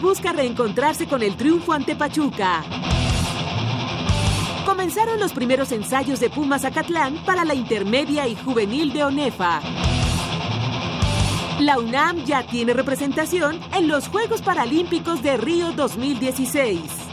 Busca reencontrarse con el triunfo ante Pachuca. Comenzaron los primeros ensayos de Pumas Acatlán para la intermedia y juvenil de ONEFA. La UNAM ya tiene representación en los Juegos Paralímpicos de Río 2016.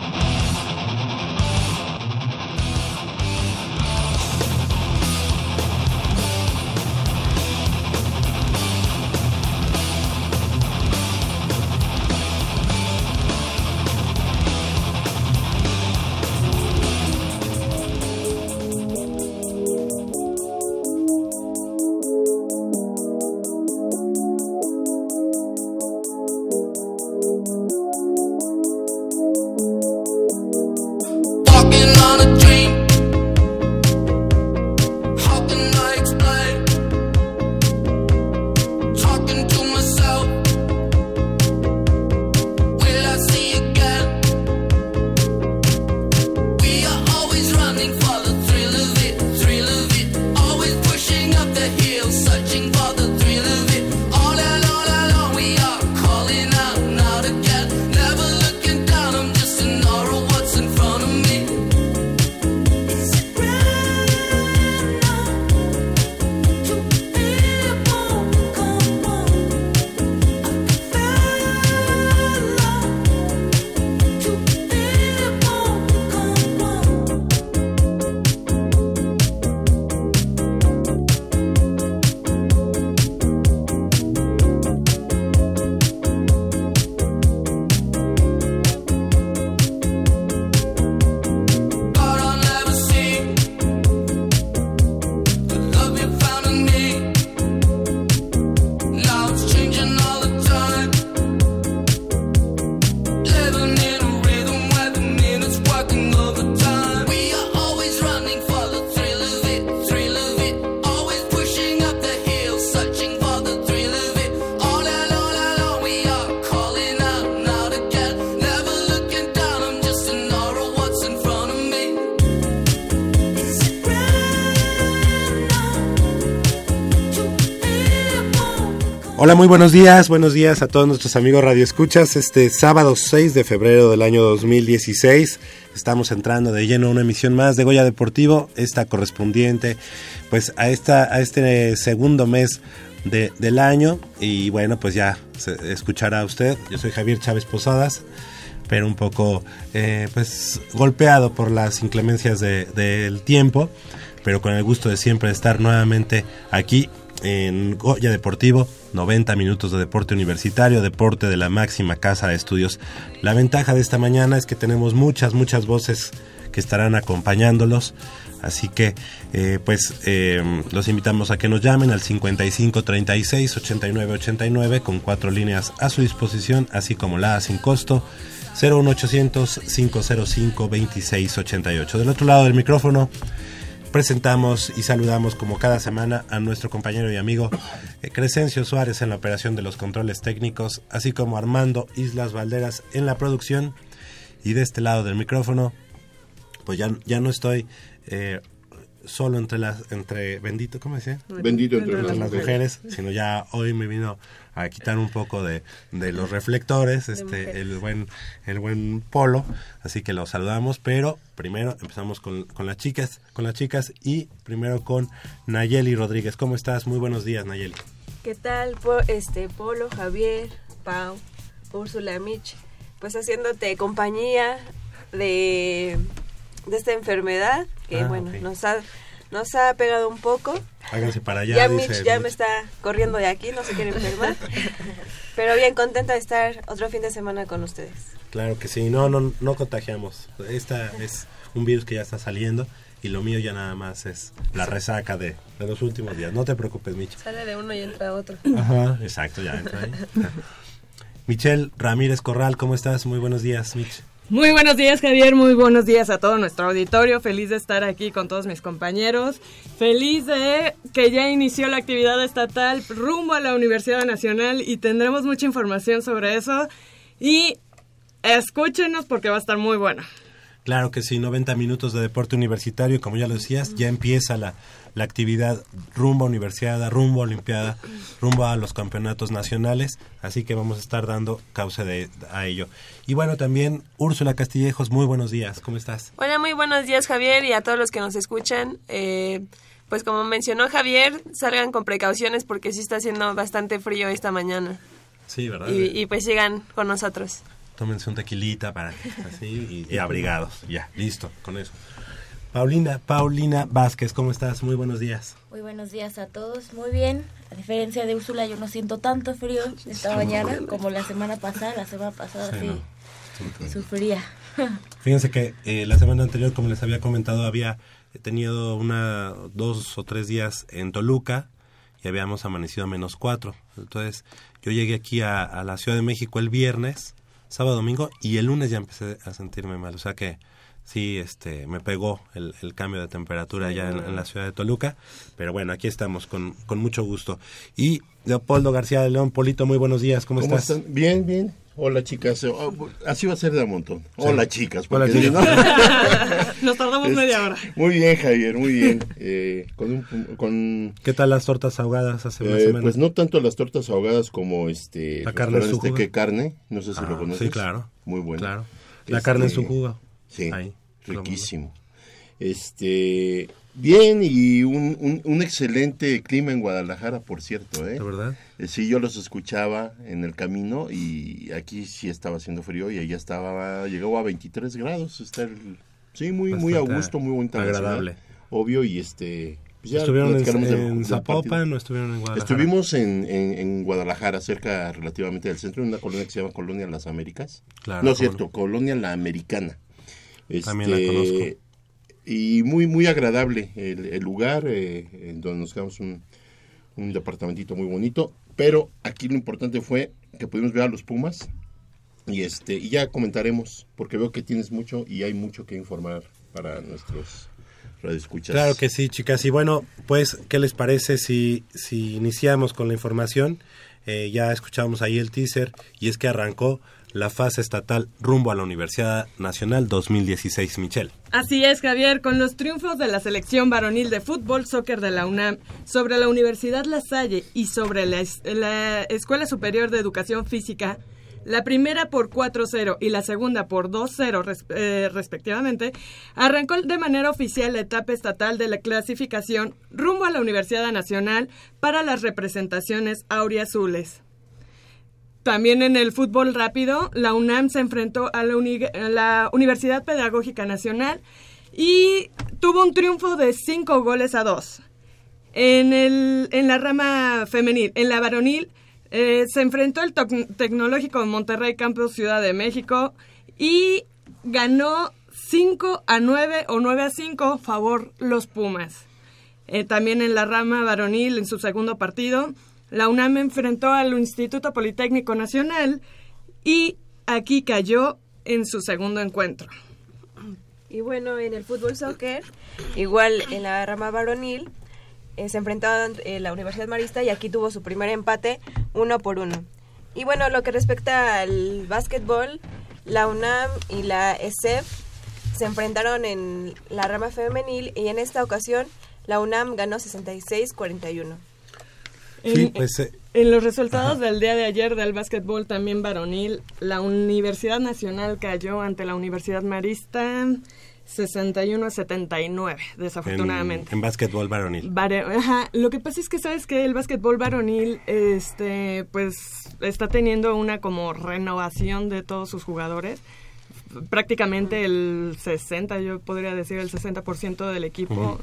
Hola, muy buenos días, buenos días a todos nuestros amigos Radio Escuchas. Este sábado 6 de febrero del año 2016 estamos entrando de lleno a una emisión más de Goya Deportivo, esta correspondiente pues a esta a este segundo mes de- del año y bueno, pues ya se escuchará usted. Yo soy Javier Chávez Posadas pero un poco eh, pues golpeado por las inclemencias de- del tiempo, pero con el gusto de siempre de estar nuevamente aquí en Goya Deportivo, 90 minutos de deporte universitario, deporte de la máxima casa de estudios. La ventaja de esta mañana es que tenemos muchas, muchas voces que estarán acompañándolos. Así que, eh, pues, eh, los invitamos a que nos llamen al 55 36 89 89 con cuatro líneas a su disposición, así como la sin costo 01800 505 26 88. Del otro lado del micrófono, presentamos y saludamos como cada semana a nuestro compañero y amigo eh, Crescencio Suárez en la operación de los controles técnicos, así como Armando Islas Valderas en la producción. Y de este lado del micrófono, pues ya, ya no estoy eh, solo entre las, entre bendito, ¿cómo decía? Bendito entre Entre las las mujeres. mujeres, sino ya hoy me vino a quitar un poco de, de los reflectores, este, el buen, el buen polo, así que lo saludamos, pero primero empezamos con, con las chicas, con las chicas y primero con Nayeli Rodríguez. ¿Cómo estás? Muy buenos días, Nayeli. ¿Qué tal, Po- este Polo, Javier, Pau, Úrsula, Mitch? Pues haciéndote compañía de, de esta enfermedad que, Ah, bueno, nos ha nos ha pegado un poco. Háganse para allá. Ya dice Mitch ya Mitch. me está corriendo de aquí, no se quiere enfermar. Pero bien contenta de estar otro fin de semana con ustedes. Claro que sí, no, no, no contagiamos. Esta es un virus que ya está saliendo y lo mío ya nada más es la resaca de, de los últimos días. No te preocupes, Mitch. Sale de uno y entra otro. Ajá, exacto, ya entra ahí. Michelle Ramírez Corral, ¿cómo estás? Muy buenos días, Mich. Muy buenos días, Javier. Muy buenos días a todo nuestro auditorio. Feliz de estar aquí con todos mis compañeros. Feliz de que ya inició la actividad estatal rumbo a la Universidad Nacional y tendremos mucha información sobre eso. Y escúchenos porque va a estar muy buena. Claro que sí, 90 minutos de deporte universitario y como ya lo decías, ya empieza la, la actividad rumbo a universidad, rumbo a olimpiada, rumbo a los campeonatos nacionales, así que vamos a estar dando causa de, a ello. Y bueno, también Úrsula Castillejos, muy buenos días, ¿cómo estás? Hola, muy buenos días Javier y a todos los que nos escuchan. Eh, pues como mencionó Javier, salgan con precauciones porque sí está haciendo bastante frío esta mañana. Sí, ¿verdad? Y, y pues sigan con nosotros. Tómense un tequilita para así y, y abrigados, ya, listo, con eso. Paulina, Paulina Vázquez, ¿cómo estás? Muy buenos días. Muy buenos días a todos, muy bien. A diferencia de Úrsula, yo no siento tanto frío esta mañana como la semana pasada. La semana pasada Sí, sí, no. sufría. Fíjense que eh, la semana anterior, como les había comentado, había tenido una, dos o tres días en Toluca y habíamos amanecido a menos cuatro. Entonces, yo llegué aquí a, a la Ciudad de México el viernes, sábado, domingo, y el lunes ya empecé a sentirme mal. O sea que sí, este, me pegó el, el cambio de temperatura allá en, en la ciudad de Toluca. Pero bueno, aquí estamos con, con mucho gusto. Y Leopoldo García de León, Polito, muy buenos días. ¿Cómo, ¿Cómo estás? están? Bien, bien. Hola, chicas. Oh, así va a ser de a montón. Hola, chicas. Hola, chicas. no- Nos tardamos Es- media hora. Muy bien, Javier, muy bien. Eh, con un, con, ¿Qué tal las tortas ahogadas hace una eh, semana? pues no tanto las tortas ahogadas como este... La carne en su este que carne, no sé si Ah, lo conoces. sí, claro. Muy bueno. Claro. La carne en su Este, jugo. Sí, Ahí, riquísimo. Este, bien y un, un, un excelente clima en Guadalajara, por cierto, ¿eh? ¿De verdad? Eh, Sí, yo los escuchaba en el camino y aquí sí estaba haciendo frío y allá estaba, llegó a 23 grados. Está el- sí, muy, muy a gusto, muy la agradable. Obvio, y este... pues ya ¿Estuvieron en, Zapopan o estuvieron en Guadalajara? Estuvimos en, en, en Guadalajara, cerca relativamente del centro, en una colonia que se llama Colonia Las Américas. Claro, no es cierto, Colonia La Americana. También la Este, conozco. Y muy, muy agradable el, el lugar, eh, en donde nos quedamos un, un departamentito muy bonito. Pero aquí lo importante fue que pudimos ver a los Pumas. Y este y ya comentaremos, porque veo que tienes mucho y hay mucho que informar para nuestros radioescuchas. Claro que sí, chicas. Y bueno, pues, ¿qué les parece si, si iniciamos con la información? Eh, ya escuchamos ahí el teaser y es que arrancó la fase estatal rumbo a la Universidad Nacional 2016, Michelle. Así es, Javier, con los triunfos de la selección varonil de fútbol soccer de la UNAM sobre la Universidad La Salle y sobre la, es- la Escuela Superior de Educación Física, la primera por 4-0 y la segunda por 2-0 res- eh, respectivamente, arrancó de manera oficial la etapa estatal de la clasificación rumbo a la Universidad Nacional para las representaciones auriazules. También en el fútbol rápido, la UNAM se enfrentó a la, la Universidad Pedagógica Nacional y tuvo un triunfo de cinco goles a dos. En, el, en la rama femenil, en la varonil, eh, se enfrentó el Tecnológico Monterrey Campus Ciudad de México y ganó 5 a 9 o 9 a 5 favor los Pumas. Eh, también en la rama varonil, en su segundo partido, la UNAM enfrentó al Instituto Politécnico Nacional y aquí cayó en su segundo encuentro. Y bueno, en el fútbol soccer, igual en la rama varonil, eh, se enfrentaban eh, la Universidad Marista y aquí tuvo su primer empate uno por uno. Y bueno, lo que respecta al básquetbol, la UNAM y la ESEF se enfrentaron en la rama femenil y en esta ocasión la UNAM ganó 66-41. Sí, En, pues, eh, en los resultados del día de ayer del básquetbol también varonil, la Universidad Nacional cayó ante la Universidad Marista 61 a 79, en, desafortunadamente. en básquetbol varonil. Vare- Ajá, lo que pasa es que sabes que el básquetbol varonil, este, pues está teniendo una como renovación de todos sus jugadores. Prácticamente el 60, yo podría decir el 60% del equipo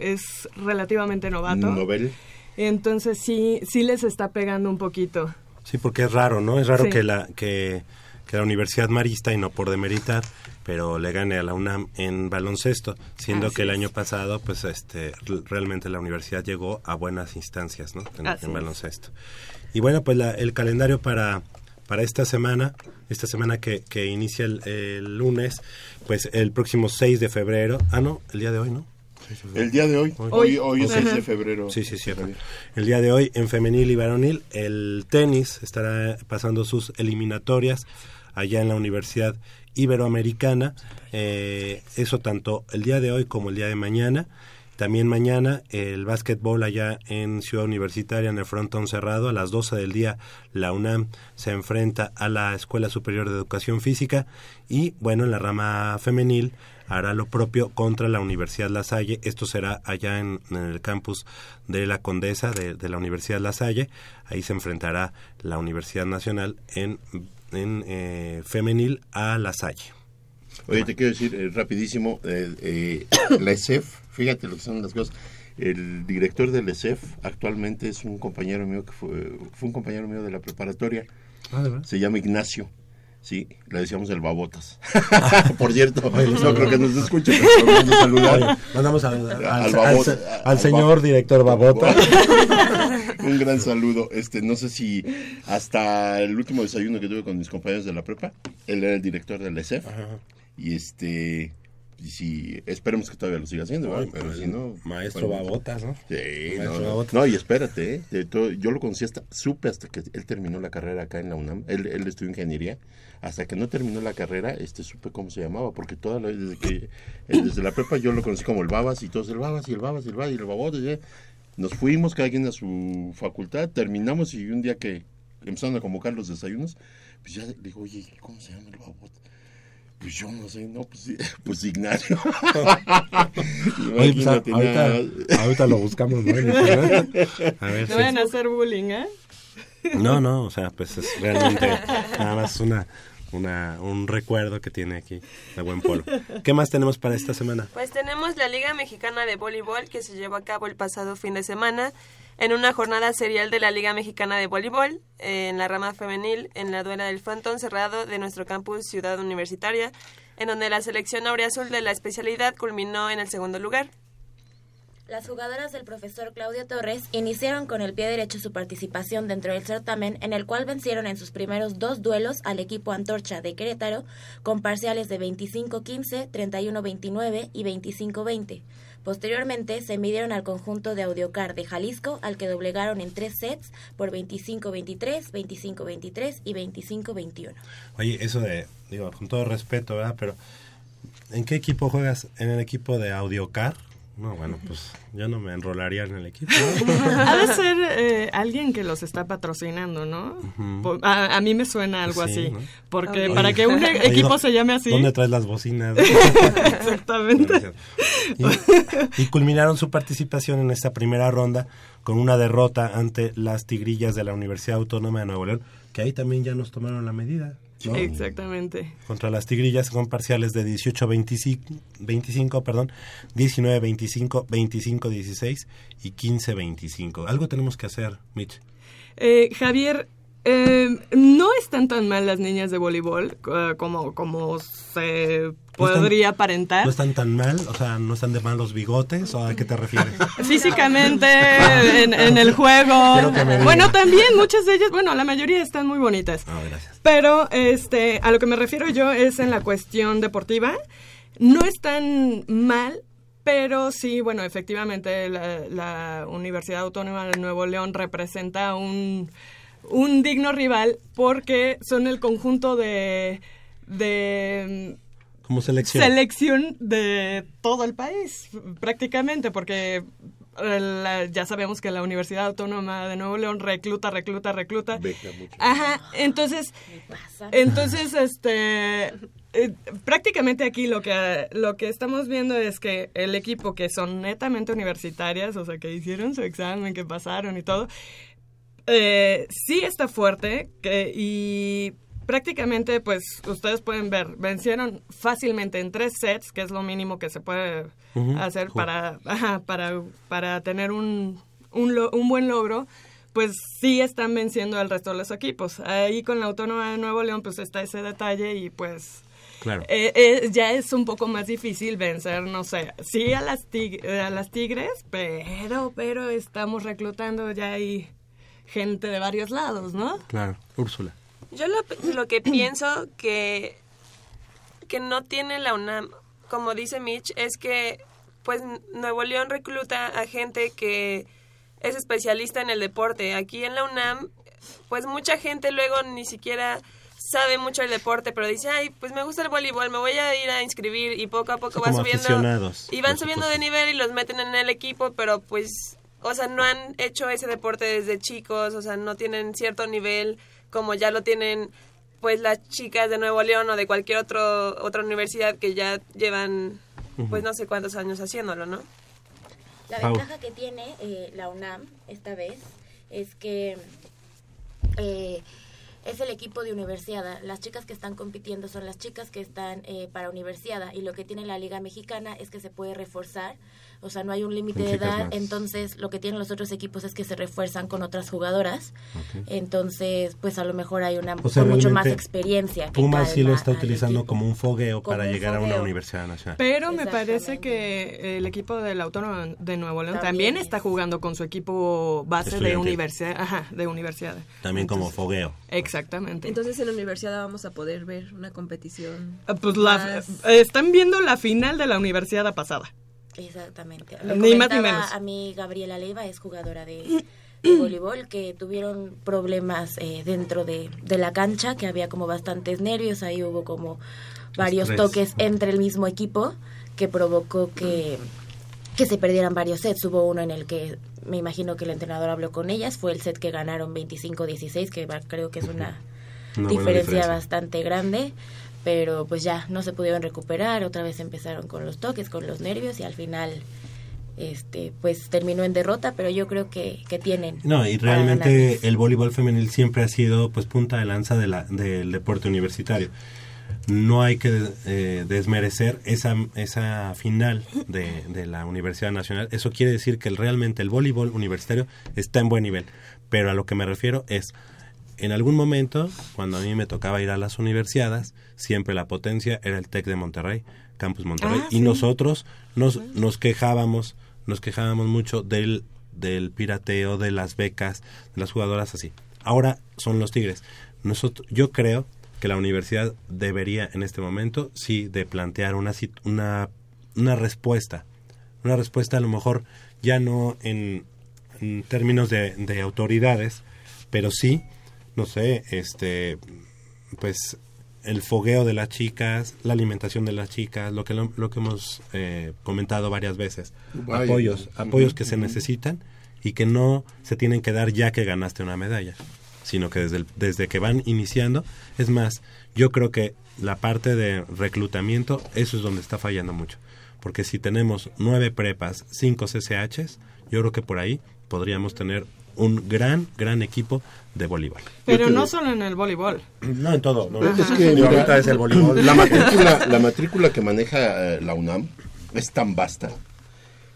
es relativamente novato. Nobel. Entonces sí, sí les está pegando un poquito. Sí, porque es raro, ¿no? Es raro Sí. que, la, que, que la Universidad Marista, y no por demeritar, pero le gane a la UNAM en baloncesto, siendo Así que el año pasado, pues este, realmente la universidad llegó a buenas instancias, ¿no? En, baloncesto. Y bueno, pues la- el calendario para, para esta semana, esta semana que, que inicia el, el lunes, pues el próximo 6 de febrero, ah no, el día de hoy, ¿no? El día de hoy, hoy, hoy es 6 de febrero. Sí, sí, cierto. El día de hoy en femenil y varonil, el tenis estará pasando sus eliminatorias allá en la Universidad Iberoamericana. Eh, eso tanto el día de hoy como el día de mañana. También mañana el básquetbol allá en Ciudad Universitaria en el frontón cerrado a las 12 del día la UNAM se enfrenta a la Escuela Superior de Educación Física y bueno en la rama femenil hará lo propio contra la Universidad La Salle. Esto será allá en, en el campus de la Condesa de, de la Universidad La Salle. Ahí se enfrentará la Universidad Nacional en, en eh, femenil a La Salle. Oye, te quiero decir eh, rapidísimo, eh, eh, la ESEF, fíjate lo que son las cosas. El director del ESEF actualmente es un compañero mío que fue, fue un compañero mío de la preparatoria. Ah. Se llama Ignacio. Sí, le decíamos el babotas. Por cierto, no creo que nos escuche, pero a saludar. Mandamos al, Al al- babota- al señor director Babota. Un gran saludo. Este, no sé si hasta el último desayuno que tuve con mis compañeros de la prepa, él era el director del ESEF. Y este, y si esperemos que todavía lo siga haciendo. Ay, pero pues, si no, Maestro bueno, Babotas, ¿no? Sí, Maestro no, no. Babota. No, y espérate, ¿eh? Yo lo conocí hasta, supe hasta que él terminó la carrera acá en la UNAM, él, él estudió ingeniería, hasta que no terminó la carrera, este, supe cómo se llamaba, porque toda la, desde que, eh, desde la prepa yo lo conocí como el Babas, y todos el Babas, y el Babas, y el Babas, y el Babota, y ya. nos fuimos cada quien a su facultad, terminamos, y un día que empezaron a convocar los desayunos, pues ya le digo, oye, ¿cómo se llama el Babota? Pues yo no sé, no, pues, pues Ignacio. Oye, pues, ahorita, ahorita lo buscamos, ¿no? A ver, No si- a hacer bullying, ¿eh? No, no, o sea, pues es realmente nada más una, una, un recuerdo que tiene aquí de buen polo. ¿Qué más tenemos para esta semana? Pues tenemos la Liga Mexicana de Voleibol que se llevó a cabo el pasado fin de semana en una jornada serial de la Liga Mexicana de Voleibol en la rama femenil en la duela del frontón cerrado de nuestro campus Ciudad Universitaria, en donde la selección auriazul de la especialidad culminó en el segundo lugar. Las jugadoras del profesor Claudio Torres iniciaron con el pie derecho su participación dentro del certamen, en el cual vencieron en sus primeros dos duelos al equipo Antorcha de Querétaro con parciales de 25-15, 31-29 y 25-20. Posteriormente se midieron al conjunto de Audiocar de Jalisco, al que doblegaron en tres sets por 25-23, 25-23 y 25-21. Oye, eso de, digo, con todo respeto, ¿verdad? Pero, ¿en qué equipo juegas? ¿En el equipo de Audiocar? No, bueno, pues yo no me enrolaría en el equipo. Ha de ser eh, alguien que los está patrocinando, ¿no? A, a mí me suena algo Sí, así. ¿no? Porque para que un e- equipo ¿dó- se llame así. ¿Dónde traes las bocinas? Exactamente. Y, y culminaron su participación en esta primera ronda con una derrota ante las Tigrillas de la Universidad Autónoma de Nuevo León, que ahí también ya nos tomaron la medida. ¿No? Exactamente. Contra las Tigrillas con parciales de 18-25, 25, perdón, 19-25, 25-16 y 15-25. Algo tenemos que hacer, Mitch. Eh, Javier, eh, no están tan mal las niñas de voleibol eh, como, como se ¿No están- podría aparentar. ¿No están tan mal? O sea, ¿no están de mal los bigotes? ¿O a qué te refieres? Físicamente, en, en el juego. Bueno, también muchas de ellas, bueno, la mayoría están muy bonitas. Ah, gracias. Pero este, a lo que me refiero yo es en la cuestión deportiva. No están mal, pero sí, bueno, efectivamente la, la Universidad Autónoma de Nuevo León representa un, un digno rival porque son el conjunto de, de Como selección. selección de todo el país, prácticamente, porque eh, la- ya sabemos que la Universidad Autónoma de Nuevo León recluta, recluta, recluta. Beca mucho. Ajá, entonces, entonces, este, eh, prácticamente aquí lo que lo que estamos viendo es que el equipo que son netamente universitarias, o sea, que hicieron su examen, que pasaron y todo, eh, sí está fuerte que, y prácticamente, pues, ustedes pueden ver, vencieron fácilmente en tres sets, que es lo mínimo que se puede hacer para, ajá, para, para tener un, un, un buen logro, pues sí están venciendo al resto de los equipos. Ahí con la Autónoma de Nuevo León, pues está ese detalle y pues... Claro. eh, eh, ya es un poco más difícil vencer, no sé, sí a las, tig- a las tigres, pero, pero estamos reclutando ya ahí gente de varios lados, ¿no? Claro. Úrsula. Yo lo, lo que pienso que, que no tiene la UNAM, como dice Mitch, es que pues Nuevo León recluta a gente que es especialista en el deporte. Aquí en la UNAM, pues mucha gente luego ni siquiera sabe mucho el deporte, pero dice, ay, pues me gusta el voleibol, me voy a ir a inscribir y poco a poco Son va subiendo. Y van subiendo de nivel y los meten en el equipo, pero pues, o sea, no han hecho ese deporte desde chicos, o sea, no tienen cierto nivel como ya lo tienen pues las chicas de Nuevo León o de cualquier otro otra universidad que ya llevan pues no sé cuántos años haciéndolo, ¿no? La ventaja que tiene eh, la UNAM esta vez es que eh, es el equipo de universidad. Las chicas que están compitiendo son las chicas que están eh, para universidad y lo que tiene la Liga Mexicana es que se puede reforzar. O sea, no hay un límite de edad, más. entonces lo que tienen los otros equipos es que se refuerzan con otras jugadoras. Entonces, pues a lo mejor hay una O sea, con mucho más experiencia. que Pumas sí lo está utilizando como un fogueo Como para un llegar a una fogueo. universidad nacional. Pero me parece que el equipo del Autónomo de Nuevo León también, También está es. jugando con su equipo base de universidad. Ajá, de universidad. También como Entonces, fogueo. Exactamente. Entonces en la universidad vamos a poder ver una competición. Ah, pues la, están viendo la final de la universidad pasada. Exactamente. Ni Me más ni menos. A mí Gabriela Leiva es jugadora de, de voleibol que tuvieron problemas eh, dentro de, de la cancha, que había como bastantes nervios, ahí hubo como varios Estrés. toques entre el mismo equipo que provocó que, que se perdieran varios sets. Hubo uno en el que me imagino que el entrenador habló con ellas, fue el set que ganaron 25-16, que va- creo que es una, Una buena diferencia, diferencia. bastante grande, pero pues ya no se pudieron recuperar, otra vez empezaron con los toques, con los nervios y al final este pues terminó en derrota, pero yo creo que, que tienen. No, y realmente el voleibol femenil siempre ha sido pues punta de lanza de la, del deporte universitario. No hay que eh, desmerecer esa, esa final de, de la Universidad Nacional. Eso quiere decir que realmente el voleibol universitario está en buen nivel. Pero a lo que me refiero es, en algún momento, cuando a mí me tocaba ir a las universidades, siempre la potencia era el TEC de Monterrey, Campus Monterrey. Ah, y sí. nosotros nos, nos quejábamos, nos quejábamos mucho del, del pirateo, de las becas, de las jugadoras así. Ahora son los Tigres. Nosotros, yo creo que la universidad debería en este momento sí de plantear una una una respuesta una respuesta a lo mejor ya no en, en términos de, de autoridades pero sí no sé este pues el fogueo de las chicas la alimentación de las chicas lo que lo, lo que hemos eh, comentado varias veces Vaya. apoyos apoyos que se necesitan y que no se tienen que dar ya que ganaste una medalla sino que desde, el- desde que van iniciando, es más, yo creo que la parte de reclutamiento, eso es donde está fallando mucho. Porque si tenemos nueve prepas, cinco CCHs, yo creo que por ahí podríamos tener un gran, gran equipo de voleibol. Pero no solo en el voleibol. No en todo, no. Es que Y mira, ahorita es el voleibol. La matrícula, la matrícula que maneja eh, la UNAM es tan vasta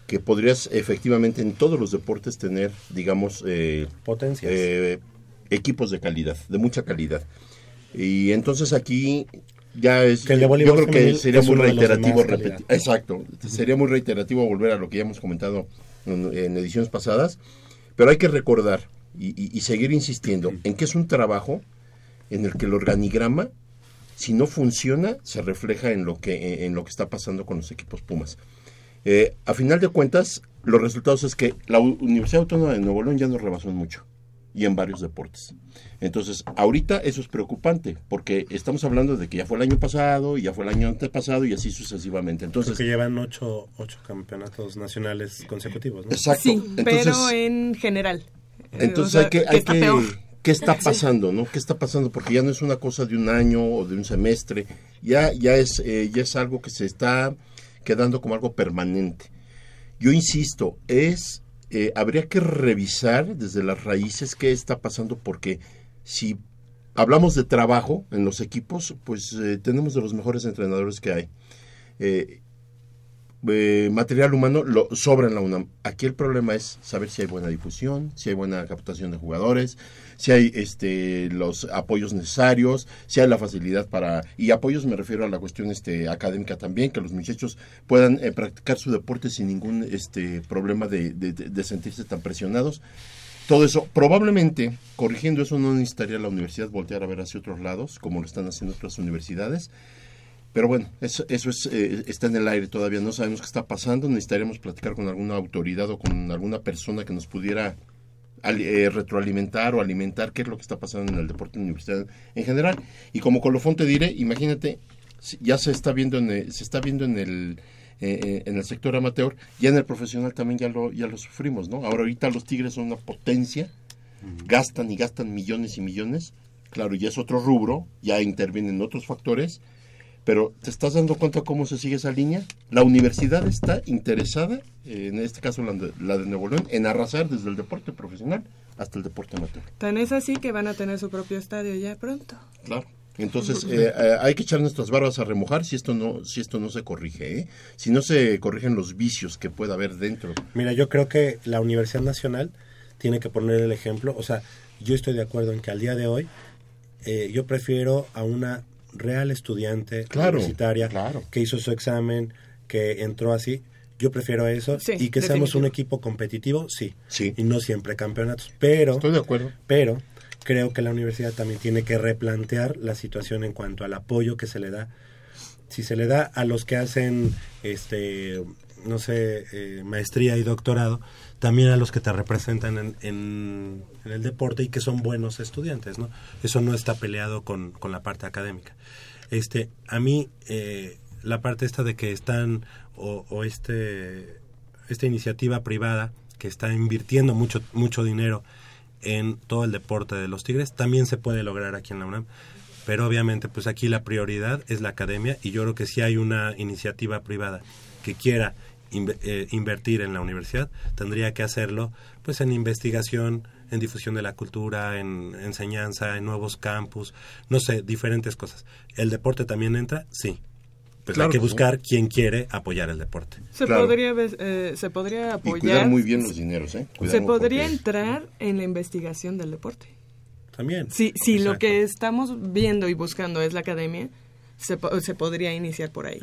que podrías efectivamente en todos los deportes tener, digamos, eh, Potencias. eh, equipos de calidad, de mucha calidad. Y entonces aquí ya es, Que el de yo creo que sería muy reiterativo repetir, exacto, sería muy reiterativo volver a lo que ya hemos comentado en, en ediciones pasadas, pero hay que recordar y, y- y seguir insistiendo en que es un trabajo en el que el organigrama si no funciona, se refleja en lo que, en lo que está pasando con los equipos Pumas. Eh, a final de cuentas, los resultados es que la Universidad Autónoma de Nuevo León ya nos rebasó en mucho y en varios deportes. Entonces, ahorita eso es preocupante, porque estamos hablando de que ya fue el año pasado, y ya fue el año antepasado, y así sucesivamente. Creo Entonces, que llevan ocho, ocho campeonatos nacionales consecutivos, ¿no? exacto. Sí, Entonces, pero en general. Entonces o sea, hay que, hay está que- peor. ¿qué está pasando, no? ¿Qué está pasando? Porque ya no es una cosa de un año o de un semestre, ya, ya es, eh, ya es algo que se está quedando como algo permanente. Yo insisto, es, eh, habría que revisar desde las raíces qué está pasando, porque si hablamos de trabajo en los equipos, pues eh, tenemos de los mejores entrenadores que hay. Eh, eh, material humano lo sobra en la UNAM. Aquí el problema es saber si hay buena difusión, si hay buena captación de jugadores, si hay este los apoyos necesarios, si hay la facilidad para y apoyos me refiero a la cuestión este académica también, que los muchachos puedan eh, practicar su deporte sin ningún este problema de, de- de- sentirse tan presionados. todo eso. Probablemente, corrigiendo eso, no necesitaría la universidad voltear a ver hacia otros lados, como lo están haciendo otras universidades. Pero bueno, eso, eso es, eh, está en el aire todavía, no sabemos qué está pasando. Necesitaríamos platicar con alguna autoridad o con alguna persona que nos pudiera eh, retroalimentar o alimentar qué es lo que está pasando en el deporte universitario en general. Y como colofón te diré, imagínate, ya se está viendo en el, se está viendo en el eh, eh, en el sector amateur, ya en el profesional también ya lo ya lo sufrimos, ¿no? Ahora ahorita los Tigres son una potencia, gastan y gastan millones y millones. Claro, ya es otro rubro, ya intervienen otros factores, pero ¿te estás dando cuenta cómo se sigue esa línea? La universidad está interesada, en este caso la de, la de Nuevo León, en arrasar desde el deporte profesional hasta el deporte amateur. Tan es así que van a tener su propio estadio ya pronto. Claro. Entonces eh, eh, hay que echar nuestras barbas a remojar si esto no si esto no se corrige, ¿eh? si no se corrigen los vicios que pueda haber dentro. Mira, yo creo que la Universidad Nacional tiene que poner el ejemplo. O sea, yo estoy de acuerdo en que al día de hoy eh, yo prefiero a una real estudiante Claro, universitaria claro. que hizo su examen, que entró así. Yo prefiero eso Sí, y que seamos un equipo competitivo, sí, Sí. y no siempre campeonatos. Pero, Estoy de acuerdo. pero creo que la universidad también tiene que replantear la situación en cuanto al apoyo que se le da. Si se le da a los que hacen, este, no sé, eh, maestría y doctorado, también a los que te representan en, en- el deporte y que son buenos estudiantes, ¿no? Eso no está peleado con, la parte académica. Este, a mí, eh, la parte esta de que están, o este, esta iniciativa privada que está invirtiendo mucho, mucho dinero en todo el deporte de los Tigres, también se puede lograr aquí en la UNAM. Pero obviamente, pues aquí la prioridad es la academia y yo creo que si hay una iniciativa privada que quiera inve- eh, invertir en la universidad, tendría que hacerlo pues en investigación, en difusión de la cultura, en enseñanza, en nuevos campus, no sé, diferentes cosas. ¿El deporte también entra? Sí. Pues Claro hay que buscar quien quiere apoyar el deporte. Se Claro. podría eh, se podría Y apoyar. cuidar muy bien los dineros, ¿eh? Cuidar se podría porque- entrar en la investigación del deporte. También. Si, si lo que estamos viendo y buscando es la academia, se, se podría iniciar por ahí.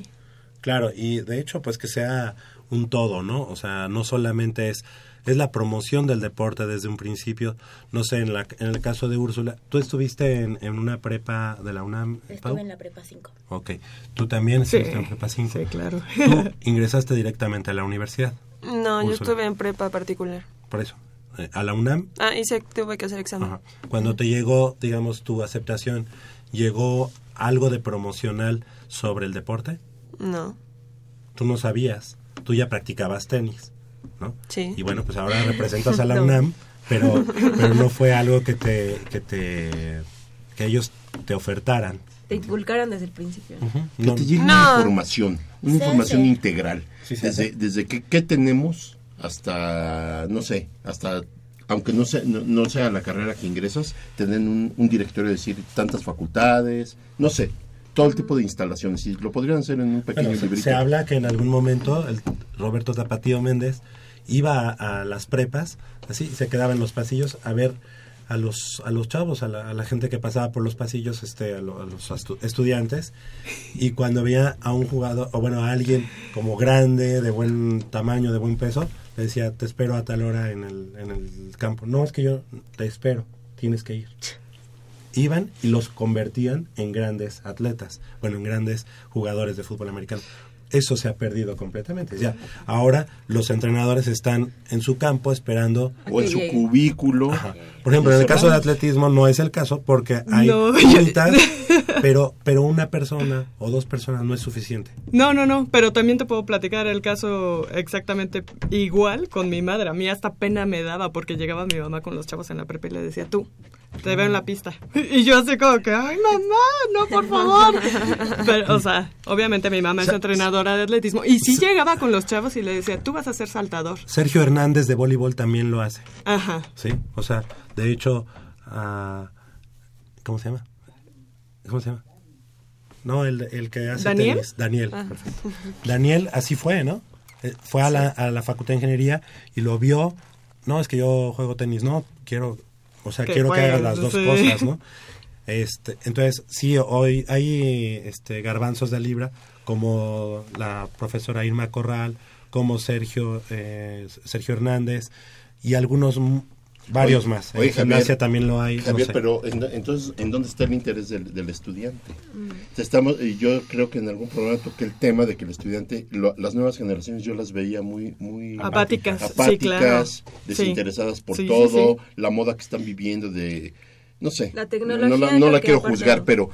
Claro, y de hecho, pues que sea un todo, ¿no? O sea, no solamente es es la promoción del deporte desde un principio. No sé, en, la, en el caso de Úrsula, ¿tú estuviste en, en una prepa de la UNAM, Pau? Estuve en la prepa 5. Ok, tú también estuviste en prepa 5. sí, claro. Tú ingresaste directamente a la universidad, No, yo estuve en prepa particular. por eso. Eh, a la UNAM, Ah, hice, tuve que hacer examen. Ajá. Cuando te llegó, digamos, tu aceptación, ¿llegó algo de promocional sobre el deporte? No. Tú no sabías, tú ya practicabas tenis, ¿no? Sí. Y bueno, pues ahora representas a la No. UNAM, pero, pero no fue algo que te, que te, que ellos te ofertaran. Te inculcaron desde el principio. Que No, te llegue No. una información, una Sí, información sí. integral. Sí, desde desde que, qué tenemos hasta, no sé, hasta, aunque no sea, no, no sea la carrera que ingresas, tener un, un directorio, decir, tantas facultades, no sé, todo el tipo de instalaciones. Y lo podrían hacer en un pequeño Bueno, se, librito. se habla que en algún momento el Roberto Tapatío Méndez iba a, a las prepas, así, se quedaba en los pasillos a ver a los a los chavos, a la, a la gente que pasaba por los pasillos, este, a, lo- a los estu- estudiantes, y cuando veía a un jugador, o bueno, a alguien como grande, de buen tamaño, de buen peso, le decía, te espero a tal hora en el, en el campo. No, es que yo te espero, tienes que ir iban y los convertían en grandes atletas, bueno, en grandes jugadores de fútbol americano. Eso se ha perdido completamente. Ya, ahora los entrenadores están en su campo esperando. o en su cubículo. Ajá. Por ejemplo, en el caso de atletismo no es el caso porque hay No, juntas, pero pero una persona o dos personas no es suficiente. No, no, no, pero también te puedo platicar el caso exactamente igual con mi madre. A mí hasta pena me daba porque llegaba mi mamá con los chavos en la prepa y le decía, tú, te veo en la pista. Y yo así como que, ay, mamá, no, por favor. Pero, o sea, obviamente mi mamá es entrenadora de atletismo. Y sí llegaba con los chavos y le decía, tú vas a ser saltador. Sergio Hernández de voleibol también lo hace. Ajá. ¿sí? O sea, de hecho, ah, ¿cómo se llama? ¿Cómo se llama? No, el, el que hace ¿Daniel? tenis. Daniel, perfecto. Daniel, así fue, ¿no? Eh, Fue a la, a la Facultad de Ingeniería y lo vio. No, es que yo juego tenis, no, quiero, o sea, Que quiero que hagas juegues, las dos sí. cosas, ¿no? Este, entonces, sí, hoy hay este, garbanzos de libra, como la profesora Irma Corral, como Sergio, eh, Sergio Hernández, y algunos m- varios Oye, más. oye, en gimnasia también lo hay. no Javier, sé. pero en- entonces, ¿en dónde está el interés del, del estudiante? Mm. Estamos, y yo creo que en algún programa toqué el tema de que el estudiante, lo- las nuevas generaciones yo las veía muy, muy Apáticas, sí. Sí. desinteresadas por Sí, todo, sí. la moda que están viviendo de, no sé, La tecnología no, la- no quiero juzgar, pero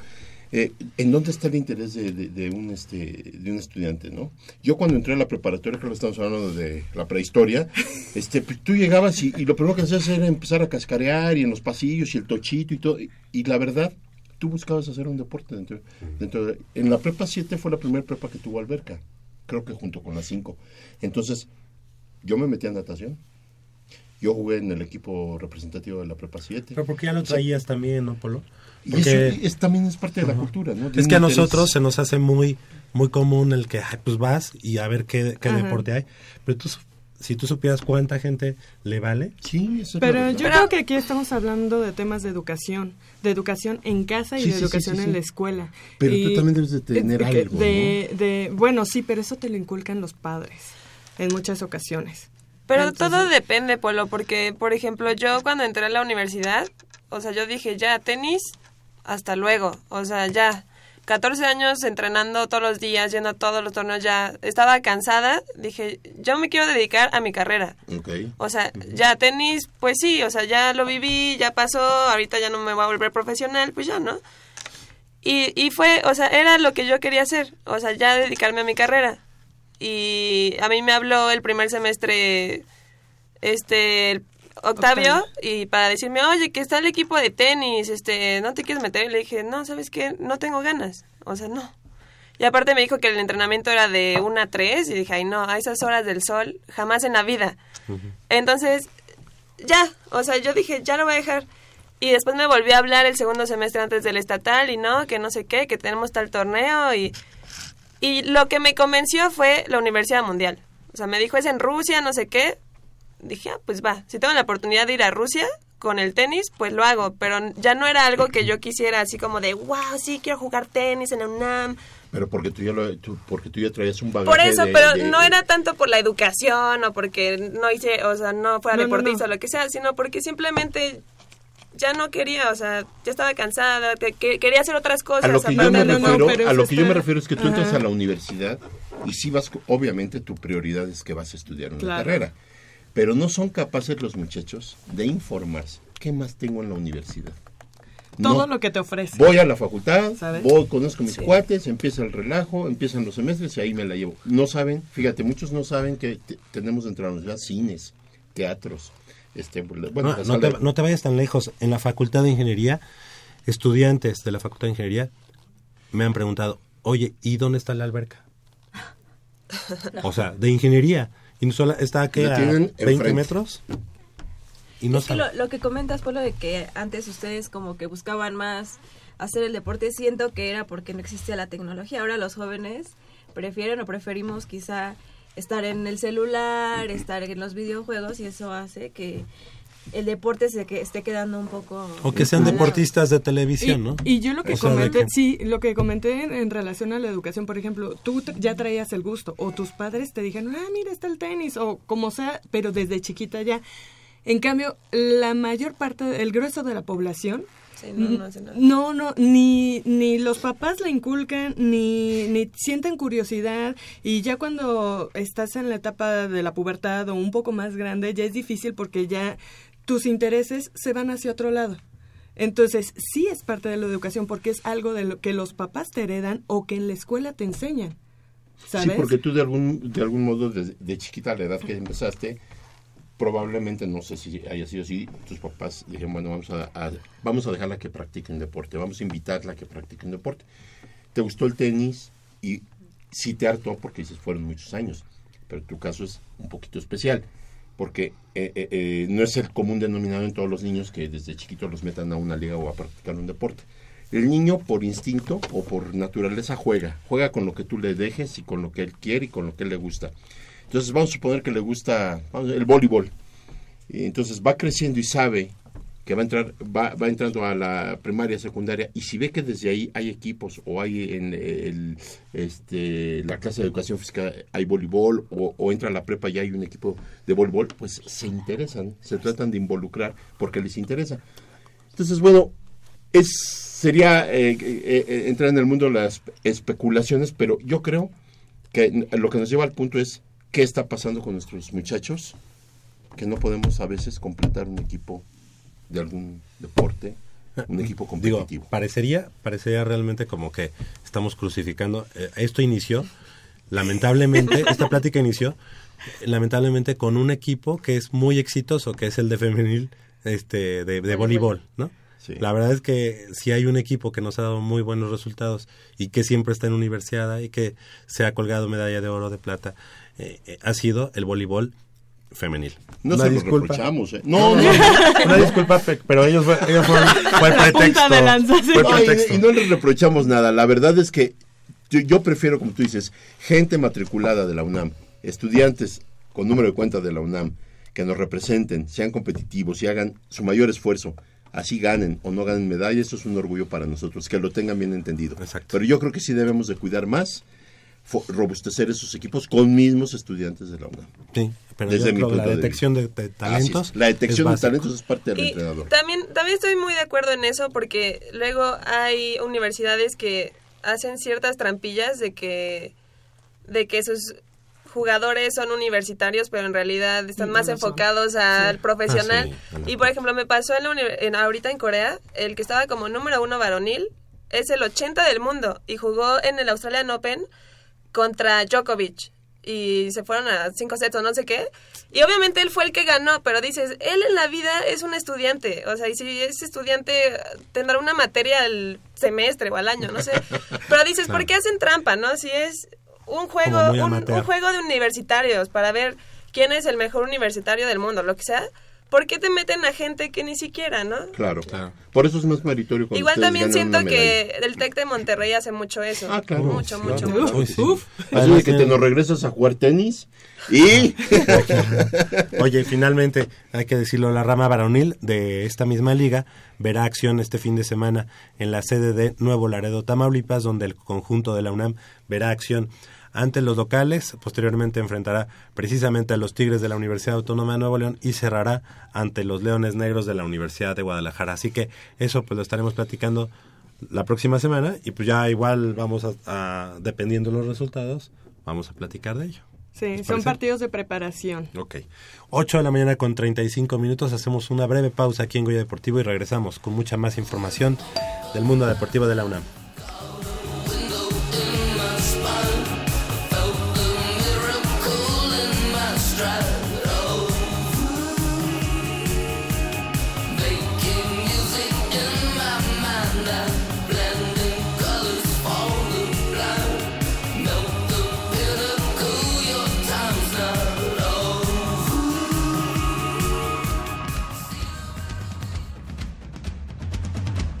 eh, ¿en dónde está el interés de, de- de un este de un estudiante, no? Yo cuando entré a la preparatoria, creo que estamos hablando de la prehistoria, este, pues, tú llegabas y, y lo primero que hacías era empezar a cascarear y en los pasillos y el tochito y todo, y, y la verdad, tú buscabas hacer un deporte dentro, dentro de- en la prepa 7 fue la primera prepa que tuvo alberca, creo que junto con la 5. Entonces, yo me metí a natación. Yo jugué en el equipo representativo de la prepa 7. Pero porque ya lo traías también, ¿no, Polo? Y eso es, también es parte de la cultura, ¿no? De Es que a interés. nosotros se nos hace muy muy común el que ay, pues vas y a ver qué, qué deporte hay. Pero tú, su- si tú supieras cuánta gente le vale. Sí, eso es Pero yo creo que aquí estamos hablando de temas de educación, de educación en casa y Sí, de sí, educación sí, en sí. la escuela. Pero tú Y- también debes de tener que- algo, de, de- bueno, sí, pero eso te lo inculcan los padres en muchas ocasiones. Pero Entonces- todo depende, Polo, porque, por ejemplo, yo cuando entré a la universidad, o sea, yo dije, ya, tenis, hasta luego. O sea, ya. 14 años entrenando todos los días, yendo a todos los torneos, ya estaba cansada. Dije, yo me quiero dedicar a mi carrera. O sea, ya tenis, pues sí, o sea, ya lo viví, ya pasó, ahorita ya no me voy a volver profesional, pues ya, ¿no? Y, y fue, o sea, era lo que yo quería hacer, o sea, ya dedicarme a mi carrera. Y a mí me habló el primer semestre, este, Octavio. y para decirme, oye, que está el equipo de tenis, este, ¿no te quieres meter? Y le dije, no, ¿sabes qué? No tengo ganas, o sea, no. Y aparte me dijo que el entrenamiento era de 1 a 3 y dije, ay no, a esas horas del sol, jamás en la vida. Entonces, ya, o sea, yo dije, ya lo voy a dejar. Y después me volvió a hablar el segundo semestre antes del estatal y no, que no sé qué, que tenemos tal torneo y... Y lo que me convenció fue la Universidad Mundial. O sea, me dijo, es en Rusia, no sé qué. Dije, ah, pues va, si tengo la oportunidad de ir a Rusia con el tenis, pues lo hago. Pero ya no era algo que yo quisiera así como de, wow, sí, quiero jugar tenis en la UNAM. Pero porque tú ya, lo, tú- porque tú ya traías un bagaje Por eso, de- pero de- no era tanto por la educación o porque no hice, o sea, no fuera No, no, deportista no. o lo que sea, sino porque simplemente ya no quería, o sea, ya estaba cansada, que- quería hacer otras cosas. A lo que yo me de- no, no, refiero, a lo que yo me refiero es que tú entras a la universidad y sí vas, obviamente tu prioridad es que vas a estudiar una Claro. carrera, pero no son capaces los muchachos de informarse. ¿Qué más tengo en la universidad? Todo No. lo que te ofrece. Voy a la facultad, ¿Sabes? voy, conozco mis cuates, empieza el relajo, empiezan los semestres y ahí me la llevo. No saben, fíjate, muchos no saben que te- tenemos dentro de la universidad cines, teatros, este, bueno, No, te, no te vayas tan lejos. En la Facultad de Ingeniería, estudiantes de la Facultad de Ingeniería me han preguntado, oye, ¿y dónde está la alberca? O sea, de ingeniería. Y no solo está aquí a tienen 20 enfrente. metros. Y no es que saben. lo, lo que comentas, Polo, de que antes ustedes como que buscaban más hacer el deporte, siento que era porque no existía la tecnología. Ahora los jóvenes prefieren o preferimos quizá estar en el celular, estar en los videojuegos y eso hace que el deporte se que esté quedando un poco... O que sean deportistas de televisión, Y, ¿no? y yo lo que O sea, de comenté, que- sí, lo que comenté en, en relación a la educación, por ejemplo, tú ya traías el gusto, o tus padres te dijeron, ah, mira, está el tenis, o como sea, pero desde chiquita ya. En cambio, la mayor parte, el grueso de la población, Sí, no, no hace nada. no, no, ni, ni los papás la inculcan, ni, ni sienten curiosidad, y ya cuando estás en la etapa de la pubertad o un poco más grande, ya es difícil porque ya tus intereses se van hacia otro lado. Entonces, sí es parte de la educación porque es algo de lo que los papás te heredan o que en la escuela te enseñan. ¿Sabes? Sí, porque tú de algún, de algún modo, de, de chiquita, a la edad que empezaste, probablemente, no sé si haya sido así, tus papás dijeron, bueno, vamos a, a- vamos a dejarla que practique un deporte, vamos a invitarla a que practique un deporte. ¿Te gustó el tenis? Y sí te hartó porque dices, fueron muchos años, pero tu caso es un poquito especial, porque eh, eh, eh, no es el común denominador en todos los niños que desde chiquitos los metan a una liga o a practicar un deporte. El niño por instinto o por naturaleza juega, juega con lo que tú le dejes y con lo que él quiere y con lo que él le gusta. Entonces vamos a suponer que le gusta vamos, el voleibol. Y entonces va creciendo y sabe que va a entrar, va, va entrando a la primaria, secundaria, y si ve que desde ahí hay equipos o hay en el, este, la clase de educación física hay voleibol o, o entra a la prepa y hay un equipo de voleibol, pues se interesan, se tratan de involucrar porque les interesa. Entonces, bueno, es sería eh, eh, eh, entrar en el mundo de las especulaciones, pero yo creo que lo que nos lleva al punto es qué está pasando con nuestros muchachos, que no podemos a veces completar un equipo de algún deporte, un equipo Digo, competitivo. parecería, parecería realmente como que estamos crucificando. eh, esto inició, lamentablemente, esta plática inició, lamentablemente, con un equipo que es muy exitoso, que es el de femenil este, de, de voleibol, ¿no? Sí. La verdad es que si hay un equipo que nos ha dado muy buenos resultados y que siempre está en universidad y que se ha colgado medalla de oro, de plata, eh, eh, ha sido el voleibol femenil. No Una se lo disculpa. reprochamos, ¿eh? No, no, Una disculpa, pe- pero ellos, fue- ellos fueron, fue el La punta pretexto. de lanza, sí. Fue No, y- pretexto. y, no les reprochamos nada. La verdad es que yo, yo prefiero, como tú dices, gente matriculada de la UNAM, estudiantes con número de cuenta de la UNAM, que nos representen, sean competitivos y hagan su mayor esfuerzo. Así ganen o no ganen medalla, eso es un orgullo para nosotros, que lo tengan bien entendido. Exacto. Pero yo creo que sí debemos de cuidar más, robustecer esos equipos con mismos estudiantes de la UNAM. Sí, pero Desde mi la punto de detección de, talentos. La detección de talentos es parte del Y entrenador. también, también estoy muy de acuerdo en eso porque luego hay universidades que hacen ciertas trampillas de que, de que sus jugadores son universitarios, pero en realidad están más enfocados al profesional. Ah, sí, la- y por ejemplo, me pasó en, la en- ahorita en Corea, el que estaba como número uno varonil es el 80 del mundo y jugó en el Australian Open contra Djokovic y se fueron a cinco sets o no sé qué. Y obviamente él fue el que ganó, pero dices, él en la vida es un estudiante. O sea, y si es estudiante tendrá una materia al semestre o al año, no sé. Pero dices, ¿por qué hacen trampa, no? Si es un juego, un, juego de universitarios para ver quién es el mejor universitario del mundo, lo que sea. ¿Por qué te meten a gente que ni siquiera, no? Claro. Claro. Por eso es más meritorio cuando Igual también siento que el TEC de Monterrey hace mucho eso. Ah, claro. Mucho, claro, mucho, claro mucho. Uf. Así de que te nos regresas a jugar tenis y... Oye, finalmente, hay que decirlo, la rama varonil de esta misma liga verá acción este fin de semana en la sede de Nuevo Laredo, Tamaulipas, donde el conjunto de la UNAM verá acción ante los locales, posteriormente enfrentará precisamente a los Tigres de la Universidad Autónoma de Nuevo León y cerrará ante los Leones Negros de la Universidad de Guadalajara. Así que eso pues lo estaremos platicando la próxima semana y pues ya igual vamos a, a- dependiendo de los resultados, vamos a platicar de ello. Sí, ¿Les son partidos de preparación. Ok. 8 de la mañana con 35 minutos. Hacemos una breve pausa aquí en Goya Deportivo y regresamos con mucha más información del mundo deportivo de la UNAM.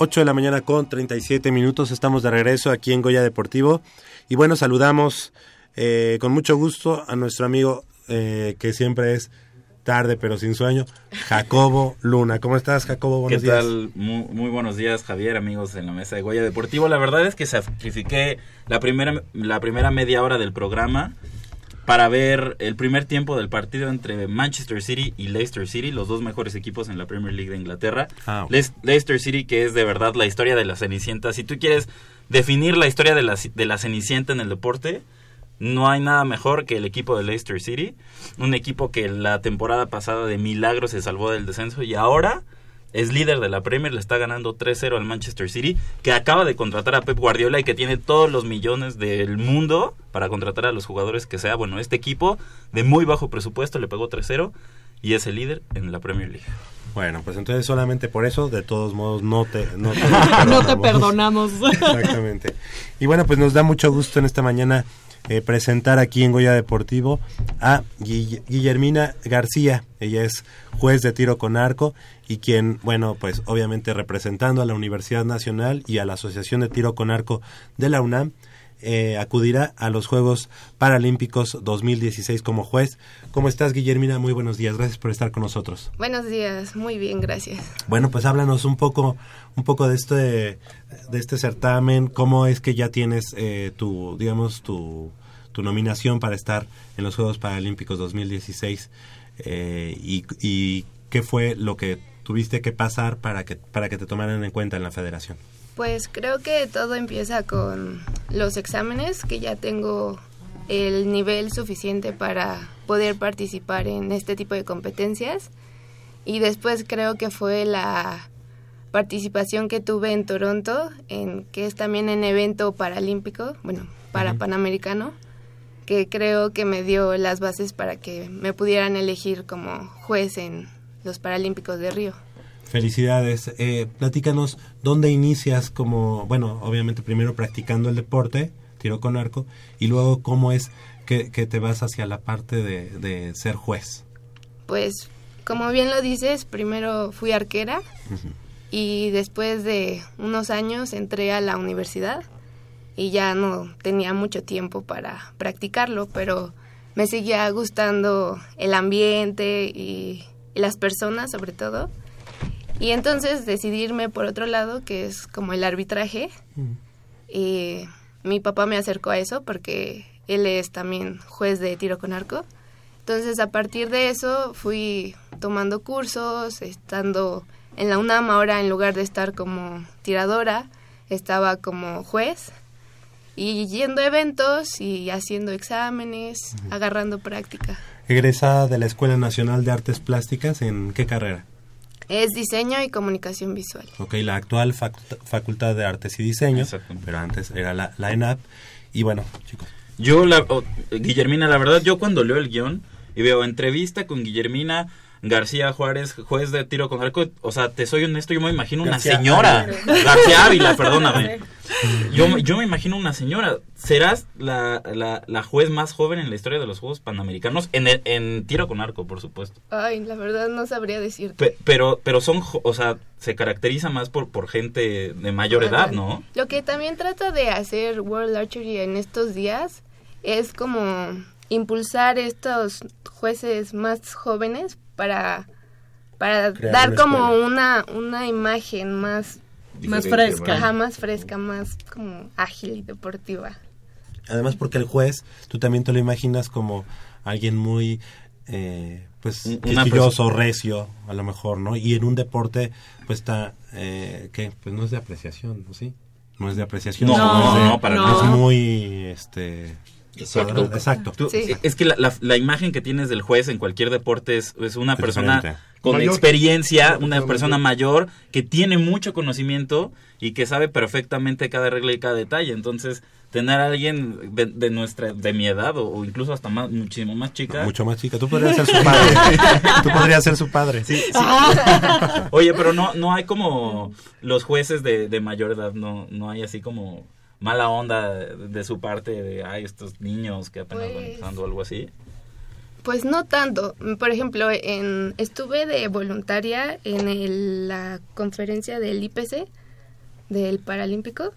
8 de la mañana con 37 minutos. Estamos de regreso aquí en Goya Deportivo. Y bueno, saludamos eh, con mucho gusto a nuestro amigo eh, que siempre es tarde pero sin sueño, Jacobo Luna. ¿Cómo estás, Jacobo? Buenos ¿Qué días. tal? Muy, muy buenos días, Javier, amigos en la mesa de Goya Deportivo. La verdad es que sacrifiqué la primera, la primera media hora del programa para ver el primer tiempo del partido entre Manchester City y Leicester City, los dos mejores equipos en la Premier League de Inglaterra. Ah, Leicester City, que es de verdad la historia de la Cenicienta. Si tú quieres definir la historia de la, de la Cenicienta en el deporte, no hay nada mejor que el equipo de Leicester City. Un equipo que la temporada pasada de milagro se salvó del descenso y ahora es líder de la Premier, le está ganando 3-0 al Manchester City, que acaba de contratar a Pep Guardiola y que tiene todos los millones del mundo para contratar a los jugadores que sea. Bueno, este equipo de muy bajo presupuesto le pegó 3-0 y es el líder en la Premier League. Bueno, pues entonces solamente por eso, de todos modos, no te, no te, No te perdonamos. Exactamente. Y bueno, pues nos da mucho gusto en esta mañana eh, presentar aquí en Goya Deportivo a Guille- Guillermina García. Ella es juez de tiro con arco y quien, bueno, pues obviamente representando a la Universidad Nacional y a la Asociación de Tiro con Arco de la UNAM, eh, acudirá a los Juegos Paralímpicos 2016 como juez. ¿Cómo estás, Guillermina? Muy buenos días. Gracias por estar con nosotros. Buenos días, muy bien, gracias. Bueno, pues háblanos un poco, un poco de este, de este certamen. ¿Cómo es que ya tienes eh, tu, digamos, tu, tu nominación para estar en los Juegos Paralímpicos 2016? Eh, y, y qué fue lo que tuviste que pasar para que para que te tomaran en cuenta en la Federación? Pues creo que todo empieza con los exámenes, que ya tengo el nivel suficiente para poder participar en este tipo de competencias. Y después creo que fue la participación que tuve en Toronto, en que es también en evento paralímpico, bueno, para Panamericano, que creo que me dio las bases para que me pudieran elegir como juez en los Paralímpicos de Río. Felicidades. Eh, platícanos dónde inicias como, bueno, obviamente primero practicando el deporte, tiro con arco, y luego cómo es que, que te vas hacia la parte de, de ser juez. Pues, como bien lo dices, primero fui arquera y después de unos años entré a la universidad y ya no tenía mucho tiempo para practicarlo, pero me seguía gustando el ambiente y, y las personas sobre todo. Y entonces decidí irme por otro lado, que es como el arbitraje. Y mi papá me acercó a eso porque él es también juez de tiro con arco. Entonces, a partir de eso, fui tomando cursos, estando en la UNAM ahora, en lugar de estar como tiradora, estaba como juez y yendo a eventos y haciendo exámenes, agarrando práctica. Egresada de la Escuela Nacional de Artes Plásticas, ¿en qué carrera? Es diseño y comunicación visual. Ok, la actual faculta- Facultad de Artes y Diseño, pero antes era la, la ENAP. Y bueno, chicos, Yo, la, oh, Guillermina, la verdad, yo cuando leo el guion y veo entrevista con Guillermina García Juárez, juez de tiro con arco, o sea, te soy honesto, yo me imagino una señora. Ávila. García Ávila, perdóname. Yo, me- yo me imagino una señora. Serás la, la, la juez más joven en la historia de los Juegos Panamericanos en, el- en tiro con arco, por supuesto. Ay, la verdad no sabría decirte. Pe- pero, pero son, o sea, se caracteriza más por, por gente de mayor edad, ¿no? Lo que también trata de hacer World Archery en estos días es como impulsar estos jueces más jóvenes para, para Crear dar una como escuela. una, una imagen más... Más fresca. Ajá, más fresca, más como ágil y deportiva. además porque el juez, tú también te lo imaginas como alguien muy, eh, pues, quisquilloso, recio, a lo mejor, ¿no? Y en un deporte, pues está, eh, ¿qué? Pues no es de apreciación, ¿no? ¿Sí? No es de apreciación. No, es de- no, para Es nada. muy, este... Exacto. Exacto. Tú- Es que la, la- la imagen que tienes del juez en cualquier deporte es, es una persona Diferente. con Mayor. experiencia, una persona mayor que tiene mucho conocimiento y que sabe perfectamente cada regla y cada detalle. Entonces, tener a alguien de, de nuestra, de mi edad o, o incluso hasta más, muchísimo más chica. Mucho más chica. Tú podrías ser su padre. Tú podrías ser su padre. Sí, sí. Oye, pero no, no hay como los jueces de, de mayor edad, no, no hay así como mala onda de, de su parte de, ay, estos niños que apenas van Pues- empezando o algo así. Pues no tanto. Por ejemplo, en, estuve de voluntaria en el- la conferencia del IPC del Paralímpico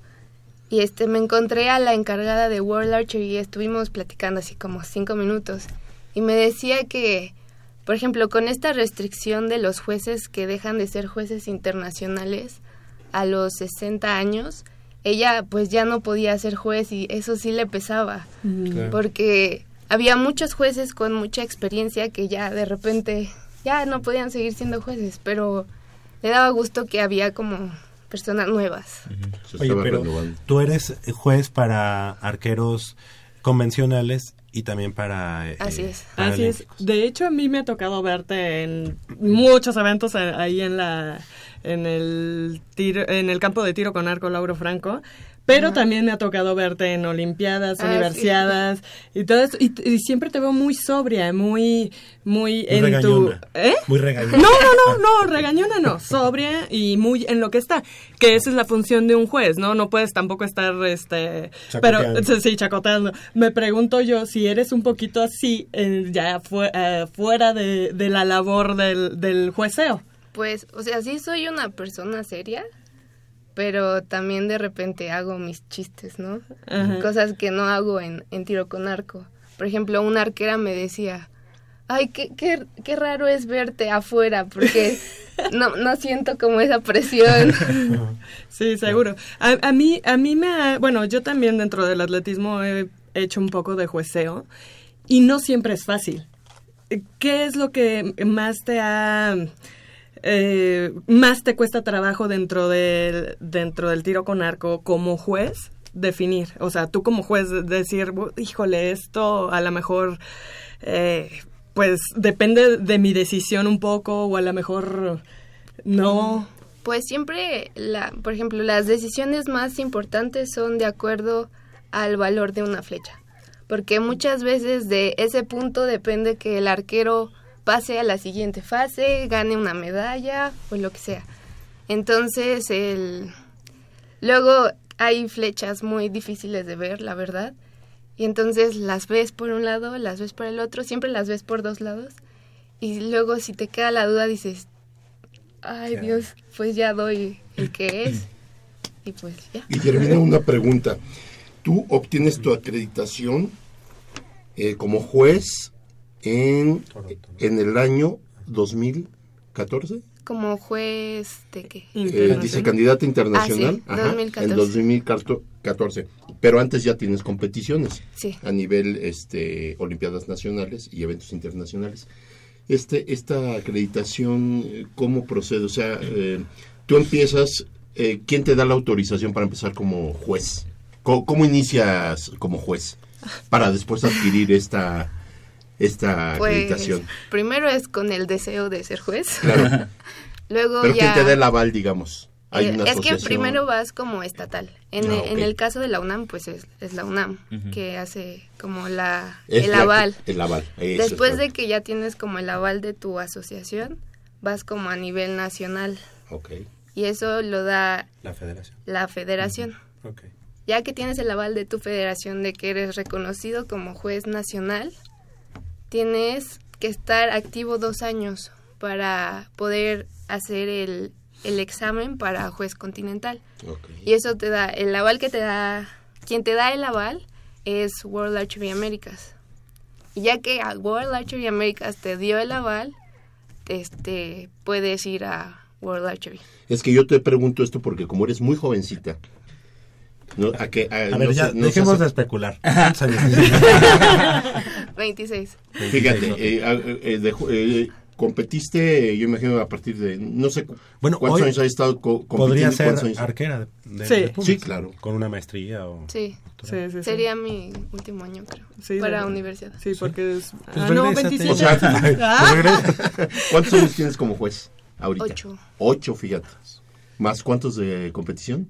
y este me encontré a la encargada de World Archery y estuvimos platicando así como cinco minutos y me decía que por ejemplo con esta restricción de los jueces que dejan de ser jueces internacionales a los 60 años ella pues ya no podía ser juez y eso sí le pesaba Claro. porque había muchos jueces con mucha experiencia que ya de repente ya no podían seguir siendo jueces pero le daba gusto que había como personas nuevas Oye, pero tú eres juez para arqueros convencionales y también para... eh, Así eh, es. Así es. De hecho, a mí me ha tocado verte en muchos eventos a- ahí en la en el tiro, en el campo de tiro con arco Lauro Franco. Pero Ajá. también me ha tocado verte en olimpiadas, Ah, universidades y todo eso. Y, y siempre te veo muy sobria, muy, muy, Muy en regañona. tu... ¿Eh? Muy regañona. No, no, no, no, regañona no, sobria y muy en lo que está, que esa es la función de un juez, ¿no? No puedes tampoco estar, este, Chacoteando. pero sí, chacoteando. Me pregunto yo si eres un poquito así, eh, ya fue, eh, fuera de, de la labor del, del jueceo. Pues, o sea, sí soy una persona seria, pero también de repente hago mis chistes, ¿no? Ajá. Cosas que no hago en, en tiro con arco. Por ejemplo, una arquera me decía, ay, qué, qué, qué raro es verte afuera, porque no, no siento como esa presión. Sí, seguro. A, a mí, a mí me ha, bueno, yo también dentro del atletismo he hecho un poco de jueceo y no siempre es fácil. ¿Qué es lo que más te ha, eh, más te cuesta trabajo dentro del, dentro del tiro con arco como juez? Definir, o sea, tú como juez decir, "Bu- híjole, esto a lo mejor, eh, pues depende de mi decisión un poco o a lo mejor no. Pues siempre, la, por ejemplo, las decisiones más importantes son de acuerdo al valor de una flecha. Porque muchas veces de ese punto depende que el arquero pase a la siguiente fase, gane una medalla o lo que sea. Entonces, el... luego hay flechas muy difíciles de ver, la verdad. Y entonces las ves por un lado, las ves por el otro, siempre las ves por dos lados. Y luego si te queda la duda dices, ay Dios, pues ya doy el que es. Y pues ya. Guillermina, una pregunta. Tú obtienes tu acreditación eh, como juez en, en el año 2014. Como juez de qué? Eh, dice candidata internacional Ah, sí, ajá, 2014. en 2014. Pero antes ya tienes competiciones Sí. a nivel este, Olimpiadas Nacionales y eventos internacionales. Este, esta acreditación, ¿cómo procede? O sea, eh, tú empiezas, eh, ¿quién te da la autorización para empezar como juez? ¿Cómo, cómo inicias como juez para después adquirir esta, esta Pues acreditación? primero es con el deseo de ser juez. Claro. Luego Pero ya... ¿quién te da el aval, digamos? Hay una es que primero vas como estatal. En, Ah, en el caso de la UNAM, pues es, es la UNAM que hace como la, Es el la que- aval. el aval, eso Después es de que ya tienes como el aval de tu asociación, vas como a nivel nacional. Ok. Y eso lo da La federación. la federación. Ok. Ya que tienes el aval de tu federación de que eres reconocido como juez nacional, tienes que estar activo dos años para poder hacer el, el examen para juez continental. Y eso te da, el aval que te da, quien te da el aval es World Archery Americas. Y ya que a World Archery Americas te dio el aval, este, puedes ir a World Archery. Es que yo te pregunto esto porque como eres muy jovencita, ¿no? a, que, A ver, ya, dejemos de especular. ¿Cuántos años tienes? 26. Fíjate, eh, a- eh, de eh, competiste, yo imagino a partir de, no sé Bueno, cuántos hoy años has estado co- compitiendo. Podría ser años- arquera de, de- Sí. de Pumas. Sí, claro. Con una maestría o... Sí. Sí, sí, sí. Sería mi último año, creo. Sí, para de- universidad. Sí, porque es... Pues ah, no, regrésate. 27. O sea, Ah. ¿cuántos años tienes como juez ahorita? Ocho. Ocho, fíjate. ¿Más cuántos de competición?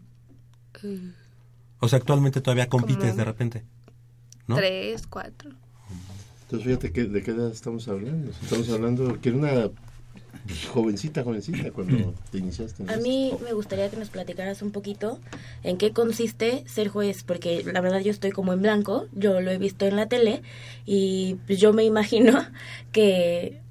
O sea, actualmente todavía compites Como- de repente. ¿no? Tres, cuatro. Entonces fíjate que, de qué edad estamos hablando. Estamos hablando que era una jovencita, jovencita cuando te iniciaste. en A esto. mí me gustaría que nos platicaras un poquito en qué consiste ser juez, porque la verdad yo estoy como en blanco, yo lo he visto en la tele y pues yo me imagino que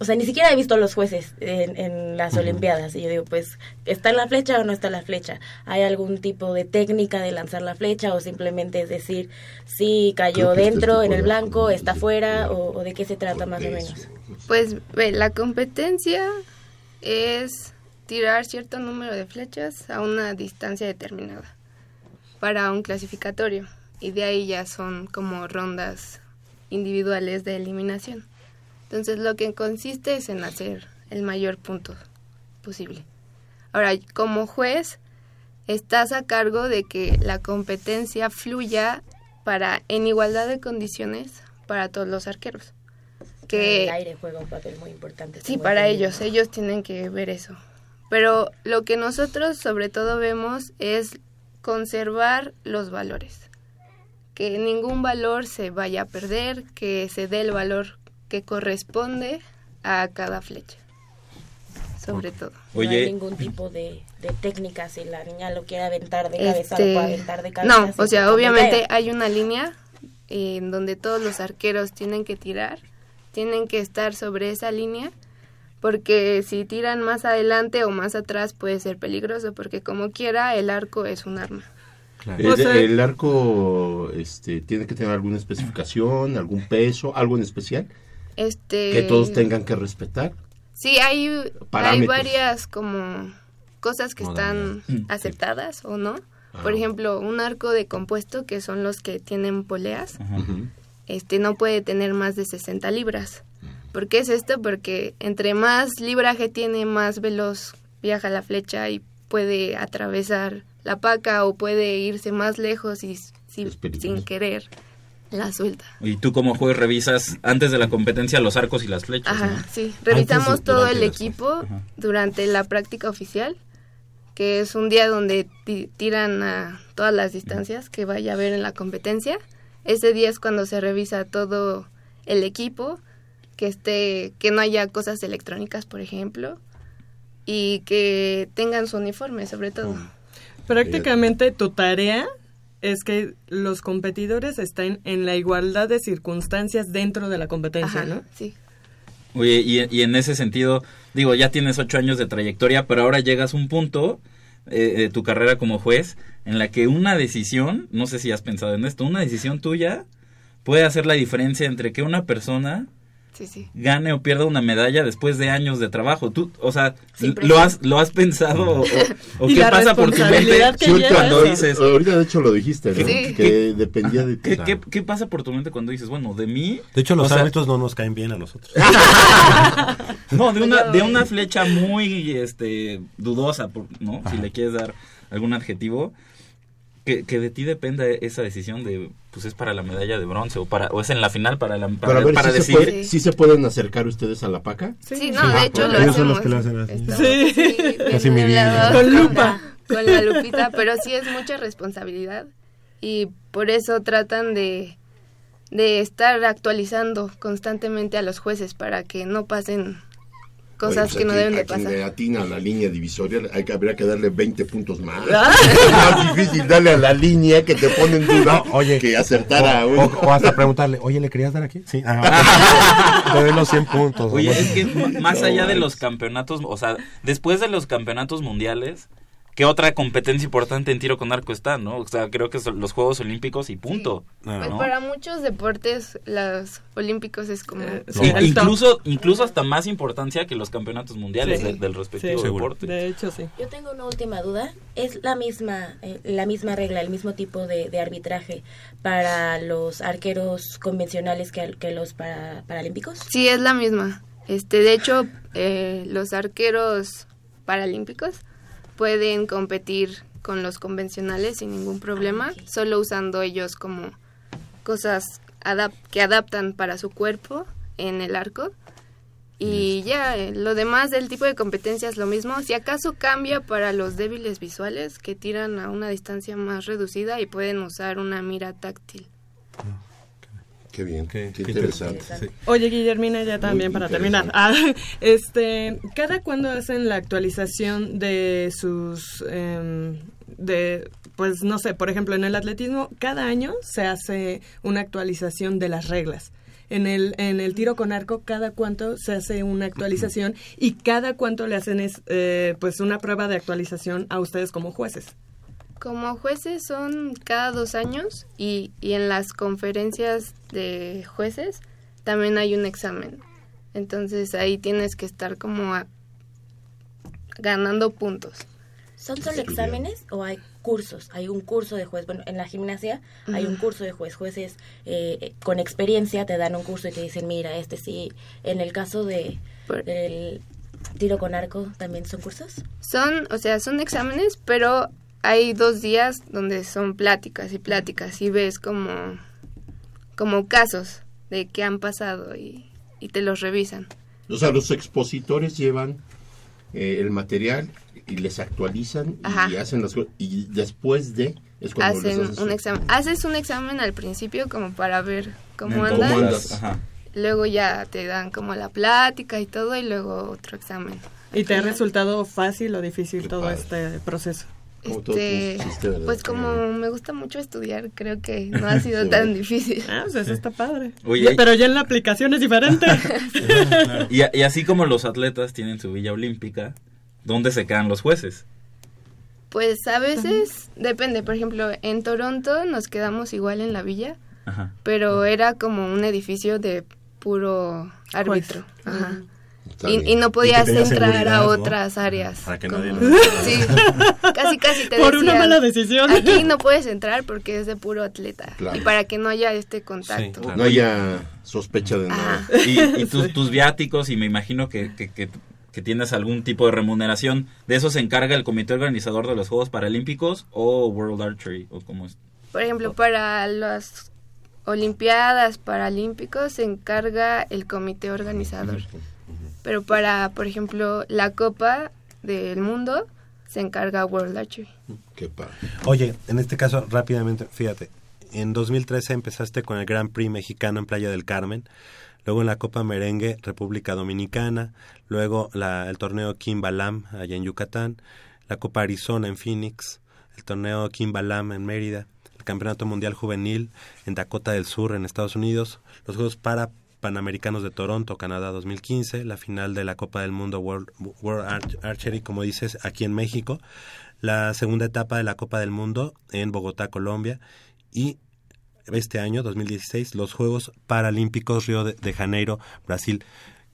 o sea, ni siquiera he visto a los jueces en, en las Olimpiadas. Y yo digo, pues, ¿está en la flecha o no está en la flecha? ¿Hay algún tipo de técnica de lanzar la flecha o simplemente es decir, si cayó este dentro, en el de- blanco, está fuera o, o de qué se trata más o menos? Pues ve, la competencia es tirar cierto número de flechas a una distancia determinada para un clasificatorio y de ahí ya son como rondas individuales de eliminación. Entonces lo que consiste es en hacer el mayor punto posible. Ahora, como juez, estás a cargo de que la competencia fluya para en igualdad de condiciones para todos los arqueros. Que el aire juega un papel muy importante. Sí, para ellos, ellos tienen que ver eso. Pero lo que nosotros sobre todo vemos es conservar los valores. Que ningún valor se vaya a perder, que se dé el valor que corresponde a cada flecha. Sobre todo. no hay ningún tipo de, de técnica si la niña lo quiere aventar de cabeza, Este, lo puede aventar de cabeza. no, o sea, obviamente hay una línea eh, en donde todos los arqueros tienen que tirar, tienen que estar sobre esa línea, porque si tiran más adelante o más atrás puede ser peligroso, porque como quiera el arco es un arma. El, O sea- el arco este, tiene que tener alguna especificación, algún peso, algo en especial Este, que todos tengan que respetar. Sí, hay, hay varias como cosas que están Modalidades. aceptadas o no. Por ejemplo, un arco de compuesto, que son los que tienen poleas, este no puede tener más de 60 libras. ¿Por qué es esto? Porque entre más libraje tiene, más veloz viaja la flecha y puede atravesar la paca o puede irse más lejos y si- sin querer la suelta. Y tú como juez revisas antes de la competencia los arcos y las flechas. Ajá, ¿no? sí. Revisamos todo el equipo durante la práctica oficial, que es un día donde ti- tiran a todas las distancias que vaya a haber en la competencia. Ese día es cuando se revisa todo el equipo, que esté, que no haya cosas electrónicas, por ejemplo, y que tengan su uniforme, sobre todo. Prácticamente tu tarea es que los competidores estén en la igualdad de circunstancias dentro de la competencia, Ajá, ¿no? Sí. Oye, y, y en ese sentido, digo, ya tienes ocho años de trayectoria, pero ahora llegas a un punto eh, de tu carrera como juez en la que una decisión, no sé si has pensado en esto, una decisión tuya puede hacer la diferencia entre que una persona Sí, sí. gane o pierda una medalla después de años de trabajo. Tú, o sea, Siempre ¿lo has, ¿lo has pensado o, o- o Y qué pasa por tu mente cuando dices... Ahorita de hecho lo dijiste, ¿no? Sí. que dependía de ti. ¿Qué, qué, qué pasa por tu mente cuando dices, bueno, de mí... De hecho, los o sea, árbitros no nos caen bien a nosotros. No, de una, de una flecha muy este dudosa, por- ¿no? Si le quieres dar algún adjetivo, que, que de ti dependa esa decisión de, pues es para la medalla de bronce o para o es en la final para la para, Para ver para si, decir se puede- si se pueden acercar ustedes a la paca. Sí, no, de hecho lo Ellos son los hacemos. que lo hacen así. Sí. así, viendo mi vida. Con con lupa. la- Con la lupita, pero sí es mucha responsabilidad y por eso tratan de, de estar actualizando constantemente a los jueces para que no pasen cosas Oye, pues que no deben de pasar. le atina a la línea divisoria, hay que, habría que darle 20 puntos más. Ah. es más difícil darle a la línea que te pone en duda Oye, que acertar a o, uno. o- o hasta preguntarle, oye, ¿le querías dar aquí? Sí. Ah, te doy los 100 puntos. Oye, ¿no? es que más No allá de los campeonatos, o sea, después de los campeonatos mundiales, ¿qué otra competencia importante en tiro con arco está, no? O sea, creo que son los Juegos Olímpicos y punto. Ah. Pues ¿no? para muchos deportes, los olímpicos es como... Eh, Sí, incluso, incluso hasta más importancia que los campeonatos mundiales Sí. de- del respectivo deporte. De hecho, sí. Yo tengo una última duda. ¿Es la misma, eh, la misma regla, el mismo tipo de, de arbitraje para los arqueros convencionales que, al- que los para, paralímpicos? Sí, es la misma. Este, de hecho, eh, los arqueros paralímpicos pueden competir con los convencionales sin ningún problema, solo usando ellos como cosas adap- que adaptan para su cuerpo en el arco. Y ya, eh, lo demás del tipo de competencia es lo mismo. Si acaso cambia para los débiles visuales que tiran a una distancia más reducida y pueden usar una mira táctil. Qué bien, Qué- qué, qué interesante. interesante, sí. Oye, Guillermina, ya también para terminar. Ah, este, ¿cada cuándo hacen la actualización de sus, em, de, pues no sé, por ejemplo, en el atletismo, cada año se hace una actualización de las reglas. en el, en el tiro con arco, cada cuánto se hace una actualización y cada cuánto le hacen es, eh, pues una prueba de actualización a ustedes como jueces. Como jueces son cada dos años y, y en las conferencias de jueces también hay un examen. Entonces ahí tienes que estar como a- ganando puntos. ¿Son solo exámenes o hay cursos? Hay un curso de juez. Bueno, en la gimnasia hay un curso de juez. Jueces eh, eh, con experiencia te dan un curso y te dicen, mira, este sí. En el caso de del tiro con arco, ¿también son cursos? Son, o sea, son exámenes, pero hay dos días donde son pláticas y pláticas y ves como, como casos de qué han pasado y, y te los revisan. O sea, los expositores llevan eh, el material y les actualizan Ajá. y hacen las cosas. Y después de. Es cuando les Hacen haces un examen. Haces un examen al principio como para ver cómo ¿Cómo andas. andas? Ajá. Luego ya te dan como la plática y todo y luego otro examen. ¿Y te ha resultado fácil o difícil todo padre. este proceso? Este, ¿verdad? pues como me gusta mucho estudiar, creo que no ha sido tan difícil. Ah, pues eso está padre. Oye, pero ya en la aplicación es diferente. Y, así como los atletas tienen su villa olímpica, ¿dónde se quedan los jueces? Pues a veces depende, por ejemplo, en Toronto nos quedamos igual en la villa, Ajá. pero era como un edificio de puro árbitro. Ajá. Está Y, no podías Y entrar a ¿no? otras áreas. Para que como- nadie lo- Sí, casi casi te Por una mala decisión. Aquí no puedes entrar porque es de puro atleta. Claro. Y para que no haya este contacto. No haya sospecha de nada. Y, y tus, tus viáticos, y me imagino que, que, que- que tienes algún tipo de remuneración, ¿de eso se encarga el comité organizador de los Juegos Paralímpicos o World Archery? ¿O cómo es? Por ejemplo, para las Olimpiadas Paralímpicos se encarga el comité organizador. Pero para, por ejemplo, la Copa del Mundo se encarga World Archery. Qué padre. Oye, en este caso, rápidamente, fíjate, en 2013 empezaste con el Grand Prix mexicano en Playa del Carmen, luego en la Copa Merengue, República Dominicana, luego la- el torneo Kimbalam allá en Yucatán, la Copa Arizona en Phoenix, el torneo Kimbalam en Mérida, el Campeonato Mundial Juvenil en Dakota del Sur en Estados Unidos, los Juegos para Panamericanos de Toronto, Canadá 2015, la final de la Copa del Mundo World, World Arch- Archery, como dices, aquí en México, la segunda etapa de la Copa del Mundo en Bogotá, Colombia, y este año, 2016, los Juegos Paralímpicos Río de, de Janeiro, Brasil.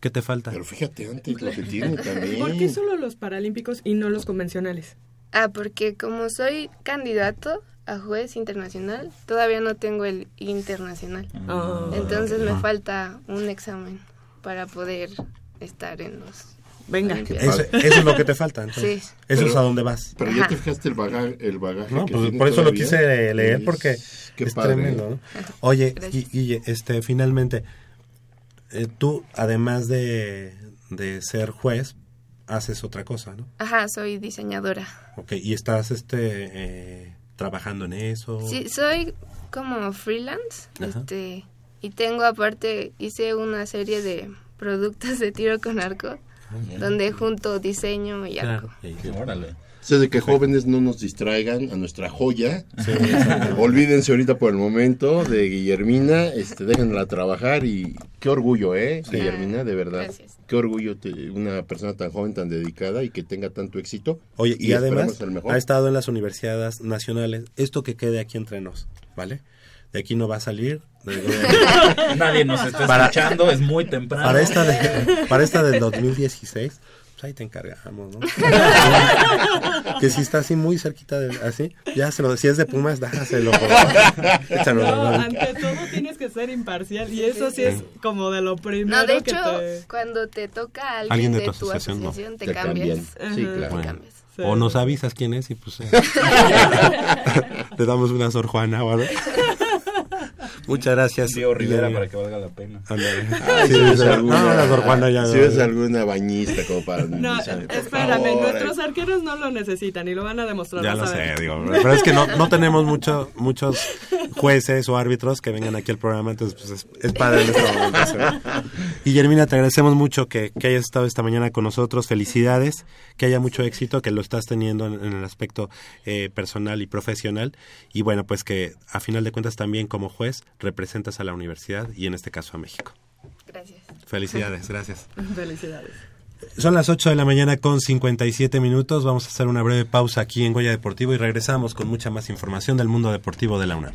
¿Qué te falta? Pero fíjate antes lo que tiene también. ¿Por qué solo los paralímpicos y no los convencionales? Ah, porque como soy candidato a juez internacional, todavía no tengo el internacional. Ah. Entonces me Ah. falta un examen para poder estar en los... Venga. Eso, eso es lo que te falta. entonces. Sí. Eso es a dónde vas. Pero ya Ajá. te fijaste el bagaje, el bagaje No, que pues por eso lo quise leer porque es tremendo. ¿no? Oye, Gracias. Gui- Guille, este, finalmente, eh, tú, además de, de ser juez, haces otra cosa, ¿no? Ajá, soy diseñadora. Ok, y estás este, eh, trabajando en eso. Sí, soy como freelance, Ajá. este, y tengo aparte, hice una serie de productos de tiro con arco, donde junto diseño y arco. Órale. Sea, de que jóvenes no nos distraigan a nuestra joya. Sí. Olvídense ahorita por el momento de Guillermina, este, déjenla trabajar y qué orgullo, ¿eh? Sí. Guillermina, de verdad. Gracias. Qué orgullo te- una persona tan joven, tan dedicada y que tenga tanto éxito. Oye, y, esperemos además el mejor. ha estado en las universidades nacionales. Esto que quede aquí entre nos, ¿vale? De aquí no va a salir. De- Nadie nos está Para- escuchando, es muy temprano. para esta de, para esta del 2016, pues ahí te encargamos, ¿no? que si está así muy cerquita de así, ya se lo si es de Pumas, favor. Échalo, No, ¿no? ante todo tienes que ser imparcial y eso sí es como de lo primero No, de que hecho, te... cuando te toca a alguien, Alguien de de, tu tu asociación, no. te, Te cambias. Sí, claro. Te Bueno. cambias. Sí. O nos avisas quién es y pues eh, le damos una Sor Juana o algo. Muchas gracias. Río Rivera para que valga la pena. Si ves alguna, bañista como para... No, espérame, favor, nuestros arqueros no lo necesitan y lo van a demostrar. Ya lo sé, digo, pero es que no, no tenemos mucho, muchos jueces o árbitros que vengan aquí al programa, entonces pues es, es padre en este momento. hacerlo. Guillermina, te agradecemos mucho que, que hayas estado esta mañana con nosotros, felicidades, que haya mucho éxito, que lo estás teniendo en, en el aspecto eh, personal y profesional, y bueno, pues que a final de cuentas también como juez representas a la universidad y en este caso a México. Gracias. Felicidades, gracias. Felicidades. Son las 8 de la mañana con 57 minutos. Vamos a hacer una breve pausa aquí en Goya Deportivo y regresamos con mucha más información del mundo deportivo de la UNAM.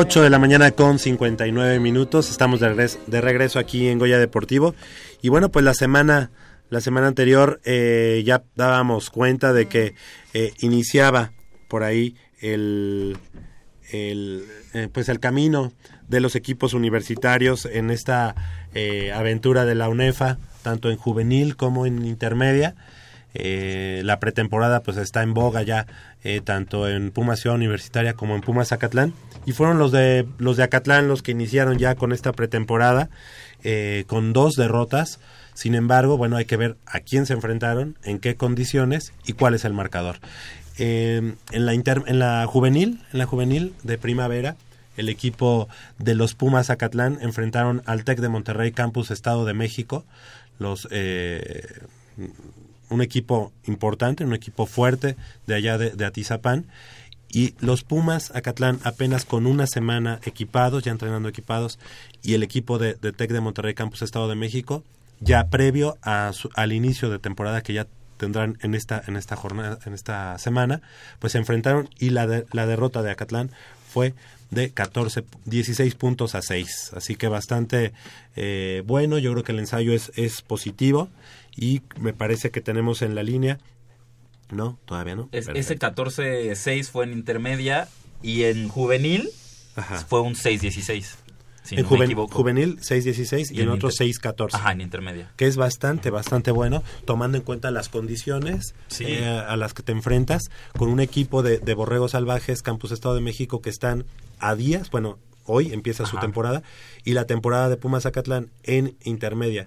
8 de la mañana con 59 minutos. Estamos de regreso, de regreso aquí en Goya Deportivo. Y bueno, pues la semana, la semana anterior eh, ya dábamos cuenta de que eh, iniciaba por ahí el, el eh, pues el camino de los equipos universitarios en esta eh, aventura de la UNEFA, tanto en juvenil como en intermedia. Eh, la pretemporada pues está en boga ya eh, tanto en Pumas Ciudad Universitaria como en Pumas Acatlán y fueron los de los de Acatlán los que iniciaron ya con esta pretemporada eh, con dos derrotas. Sin embargo bueno hay que ver a quién se enfrentaron en qué condiciones y cuál es el marcador. Eh, en la inter- en la juvenil en la juvenil de primavera el equipo de los Pumas Acatlán enfrentaron al Tec de Monterrey Campus Estado de México. Los eh, un equipo importante, un equipo fuerte de allá de, Atizapán. Y los Pumas Acatlán apenas con una semana equipados, ya entrenando equipados, y el equipo de, de Tec de Monterrey Campus Estado de México, ya previo a su- al inicio de temporada que ya tendrán en esta, en esta jornada, en esta semana, pues se enfrentaron y la, de- la derrota de Acatlán fue de 14, 16 puntos a 6. Así que bastante eh, bueno, yo creo que el ensayo es, es positivo y me parece que tenemos en la línea, no, todavía no. Es- ese 14-6 fue en intermedia y en juvenil fue un 6-16. Si en no juven- juvenil 6-16 y, Y en otro inter- 6-14. Ajá, en intermedia. Que es bastante, bastante bueno, tomando en cuenta las condiciones Sí. eh, a las que te enfrentas con un equipo de, de Borregos Salvajes, Campus Estado de México, que están a días, bueno, hoy empieza su temporada, y la temporada de Pumas Zacatlán en intermedia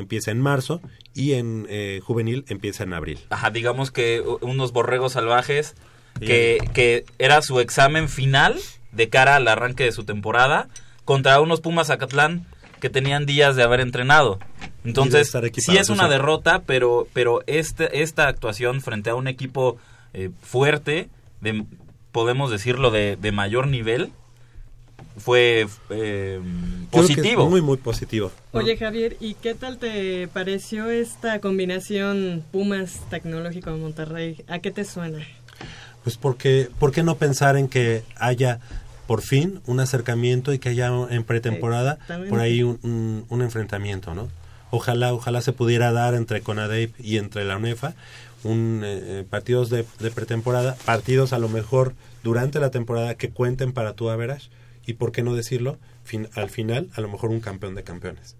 empieza en marzo y en eh, juvenil empieza en abril. Ajá, digamos que unos borregos salvajes que, que era su examen final de cara al arranque de su temporada contra unos Pumas Acatlán que tenían días de haber entrenado. Entonces, sí es una derrota, pero, pero este, esta actuación frente a un equipo eh, fuerte, de, podemos decirlo, de, de mayor nivel, fue eh, positivo. muy, muy positivo. ¿no? Oye Javier, ¿y qué tal te pareció esta combinación Pumas Tecnológico de Monterrey? ¿A qué te suena? Pues porque, ¿por qué no pensar en que haya por fin un acercamiento y que haya en pretemporada por ahí un, un- un enfrentamiento, ¿no? Ojalá, ojalá se pudiera dar entre CONADEIP y entre la UNEFA un eh, eh, partidos de, de pretemporada, partidos a lo mejor durante la temporada que cuenten para tu average y por qué no decirlo, fin- al final a lo mejor un campeón de campeones.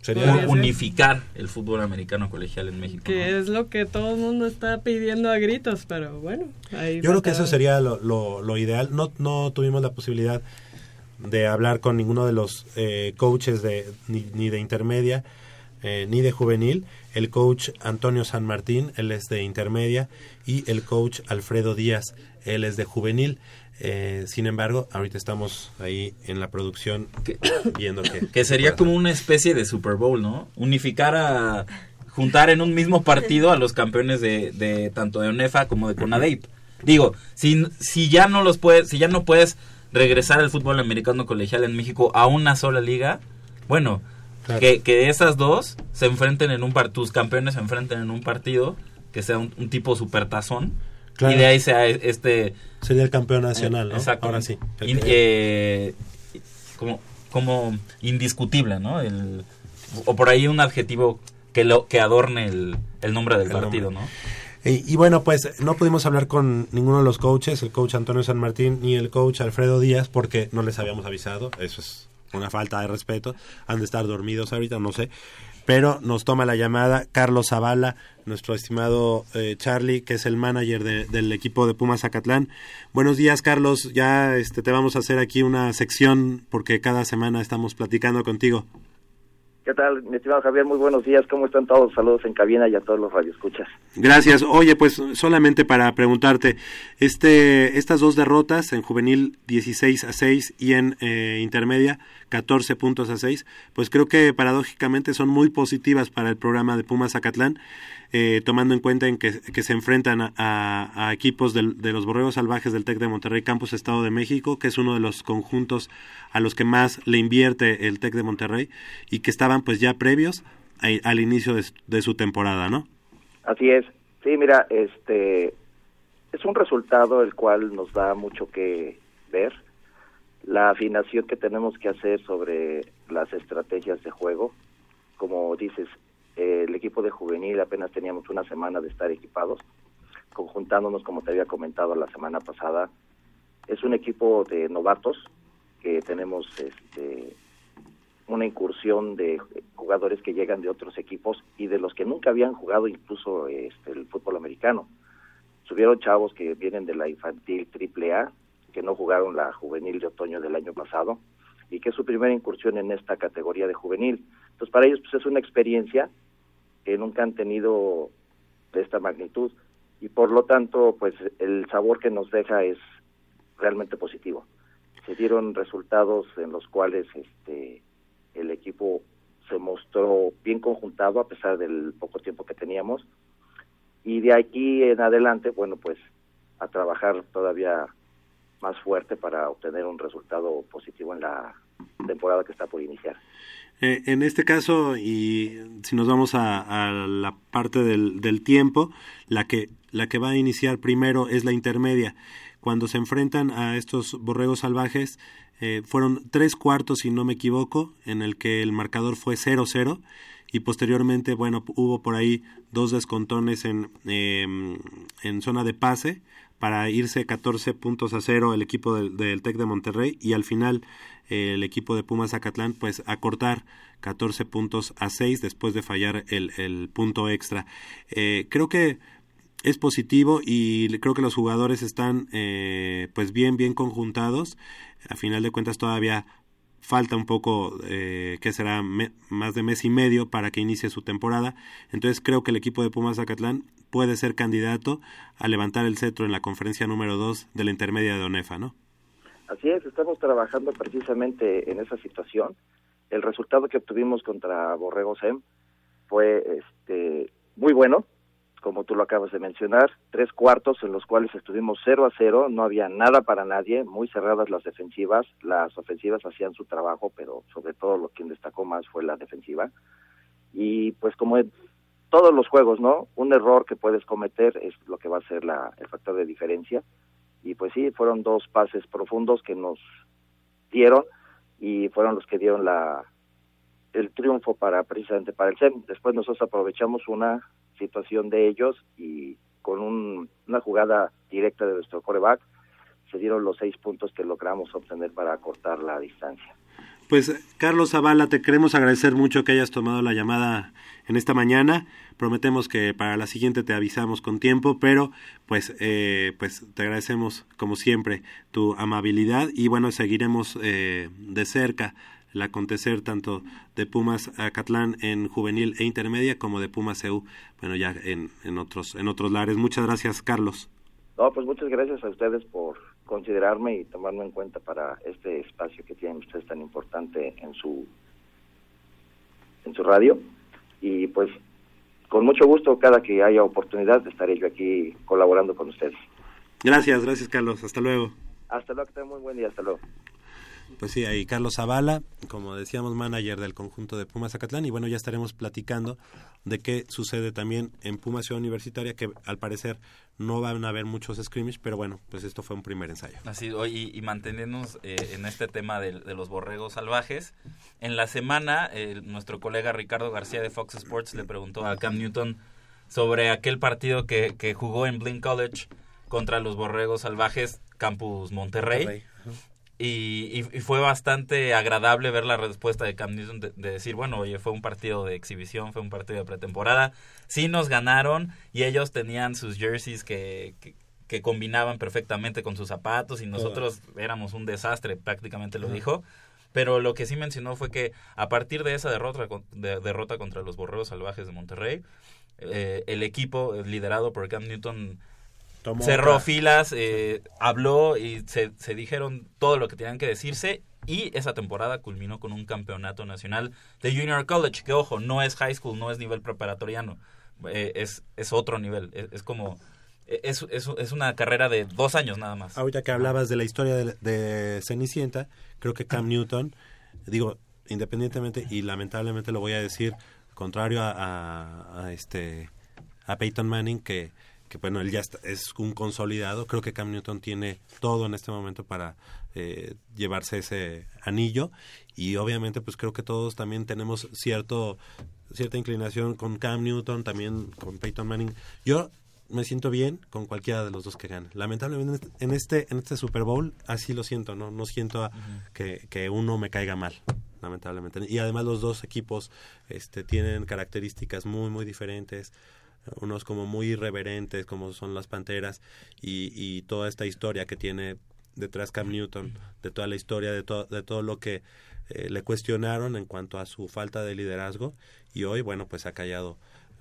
Sería unificar el fútbol americano colegial en México. Que es lo que todo el mundo está pidiendo a gritos, pero bueno. Ahí Yo creo que eso sería lo, lo- lo ideal. No, no tuvimos la posibilidad de hablar con ninguno de los eh, coaches de, ni, ni de intermedia eh, ni de juvenil. El coach Antonio San Martín, él es de intermedia, y el coach Alfredo Díaz, él es de juvenil. Eh, sin embargo, ahorita estamos ahí en la producción viendo que... Que sería como una especie de Super Bowl, ¿no? Unificar a... Juntar en un mismo partido a los campeones de, de tanto de UNEFA como de CONADEIP. Digo, si, si ya no los puedes, si ya no puedes regresar al fútbol americano colegial en México a una sola liga, bueno, Claro. que, que esas dos se enfrenten en un par, tus campeones se enfrenten en un partido que sea un, un tipo supertazón Claro. y de ahí sea este Sería el campeón nacional, ¿no? Exacto. Ahora sí. Eh, como, como indiscutible, ¿no? El, o por ahí un adjetivo que lo que adorne el, el nombre del El partido, nombre. ¿no? Y, y bueno, pues no pudimos hablar con ninguno de los coaches, el coach Antonio San Martín ni el coach Alfredo Díaz, porque no les habíamos avisado. Eso es una falta de respeto. Han de estar dormidos ahorita, no sé. Pero nos toma la llamada Carlos Zavala, nuestro estimado eh, Charlie, que es el manager de- del equipo de Pumas Zacatlán. Buenos días, Carlos. Ya este, te vamos a hacer aquí una sección porque cada semana estamos platicando contigo. ¿Qué tal, mi estimado Javier? Muy buenos días. ¿Cómo están todos? Saludos en cabina y a todos los radioescuchas. Gracias. Oye, pues solamente para preguntarte, este, estas dos derrotas en juvenil 16 a 6 y en eh, intermedia 14 puntos a 6, pues creo que paradójicamente son muy positivas para el programa de Pumas Zacatlán, eh, tomando en cuenta en que, que se enfrentan a, equipos del- de los Borregos Salvajes del TEC de Monterrey Campus Estado de México, que es uno de los conjuntos a los que más le invierte el TEC de Monterrey y que estaban pues ya previos al inicio de de su temporada, ¿no? Así es. Sí, mira, este es un resultado el cual nos da mucho que ver. La afinación que tenemos que hacer sobre las estrategias de juego. Como dices, eh, el equipo de juvenil apenas teníamos una semana de estar equipados, conjuntándonos, como te había comentado la semana pasada. Es un equipo de novatos que tenemos este, una incursión de jugadores que llegan de otros equipos y de los que nunca habían jugado incluso este, el fútbol americano. Subieron chavos que vienen de la infantil triple A, que no jugaron la juvenil de otoño del año pasado y que es su primera incursión en esta categoría de juvenil. Entonces para ellos pues es una experiencia que nunca han tenido de esta magnitud y por lo tanto pues el sabor que nos deja es realmente positivo. Se dieron resultados en los cuales este el equipo se mostró bien conjuntado a pesar del poco tiempo que teníamos y de aquí en adelante bueno pues a trabajar todavía más fuerte para obtener un resultado positivo en la temporada que está por iniciar. Eh, en este caso, y si nos vamos a, la parte del, del tiempo, la que, la que va a iniciar primero es la intermedia. Cuando se enfrentan a estos borregos salvajes, eh, fueron tres cuartos, si no me equivoco, en el que el marcador fue 0-0 y posteriormente, bueno, hubo por ahí dos descontones en, eh, en zona de pase para irse 14 puntos a cero el equipo del, del TEC de Monterrey y al final eh, el equipo de Pumas Zacatlán pues acortar 14 puntos a 6 después de fallar el, el punto extra. Eh, creo que es positivo y creo que los jugadores están eh, pues bien bien conjuntados. A final de cuentas todavía falta un poco, eh, que será me- más de mes y medio para que inicie su temporada. Entonces creo que el equipo de Pumas Zacatlán puede ser candidato a levantar el cetro en la conferencia número 2 de la intermedia de ONEFA, ¿no? Así es, estamos trabajando precisamente en esa situación. El resultado que obtuvimos contra Borrego SEM fue este, muy bueno. como tú lo acabas de mencionar, tres cuartos en los cuales estuvimos 0 a 0, no había nada para nadie, muy cerradas las defensivas, las ofensivas hacían su trabajo, pero sobre todo lo que destacó más fue la defensiva. Y pues como todos los juegos, ¿no? Un error que puedes cometer es lo que va a ser la, el factor de diferencia. Y pues sí, fueron dos pases profundos que nos dieron y fueron los que dieron la el triunfo para precisamente para el SEM. Después nosotros aprovechamos una situación de ellos y con un- una jugada directa de nuestro coreback se dieron los seis puntos que logramos obtener para acortar la distancia. Pues Carlos Zavala, te queremos agradecer mucho que hayas tomado la llamada en esta mañana. Prometemos que para la siguiente te avisamos con tiempo, pero pues eh, pues te agradecemos como siempre tu amabilidad y bueno seguiremos eh, de cerca el acontecer tanto de Pumas Acatlán en juvenil e intermedia como de Pumas EU bueno ya en, en otros en otros lares. Muchas gracias Carlos. No, pues muchas gracias a ustedes por considerarme y tomarme en cuenta para este espacio que tienen ustedes tan importante en su en su radio y pues con mucho gusto cada que haya oportunidad estaré yo aquí colaborando con ustedes. Gracias, gracias Carlos. Hasta luego. Hasta luego, que tengan muy buen día, hasta luego. Pues sí, ahí Carlos Zavala, como decíamos, manager del conjunto de Pumas Zacatlán. Y bueno, ya estaremos platicando de qué sucede también en Pumas Ciudad Universitaria, que al parecer no van a haber muchos scrimmage, pero bueno, pues esto fue un primer ensayo. Así, y, y manteniéndonos eh, en este tema de, de los borregos salvajes, en la semana eh, nuestro colega Ricardo García de Fox Sports le preguntó a Cam Newton sobre aquel partido que, que jugó en Blinn College contra los borregos salvajes Campus Monterrey. Monterrey, Y, y- fue bastante agradable ver la respuesta de Cam Newton de, de decir, bueno, oye, fue un partido de exhibición, fue un partido de pretemporada. Sí nos ganaron y ellos tenían sus jerseys que, que, que combinaban perfectamente con sus zapatos y nosotros éramos un desastre, prácticamente lo dijo. Pero lo que sí mencionó fue que a partir de esa derrota, de- derrota contra los Borreos Salvajes de Monterrey, eh, el equipo eh, liderado por Cam Newton Tomó cerró otra- filas, eh, habló y se, se dijeron todo lo que tenían que decirse y esa temporada culminó con un campeonato nacional de Junior College, que ojo, no es high school, no es nivel preparatoriano, eh, es, es otro nivel, es, es como, es, es, es una carrera de dos años nada más. Ahorita que hablabas de la historia de, de Cenicienta, creo que Cam Newton, digo, independientemente y lamentablemente lo voy a decir, contrario a, a- a este a Peyton Manning que que bueno él ya está- es un consolidado creo que Cam Newton tiene todo en este momento para eh, llevarse ese anillo y obviamente pues creo que todos también tenemos cierto cierta inclinación con Cam Newton también con Peyton Manning yo me siento bien con cualquiera de los dos que gane. Lamentablemente en este en este Super Bowl así lo siento, no no siento a- que, que uno me caiga mal, lamentablemente. Y además los dos equipos este tienen características muy muy diferentes. Unos como muy irreverentes, como son las Panteras, y, y toda esta historia que tiene detrás Cam Newton, de toda la historia, de, to- de todo lo que eh, le cuestionaron en cuanto a su falta de liderazgo, y hoy, bueno, pues ha callado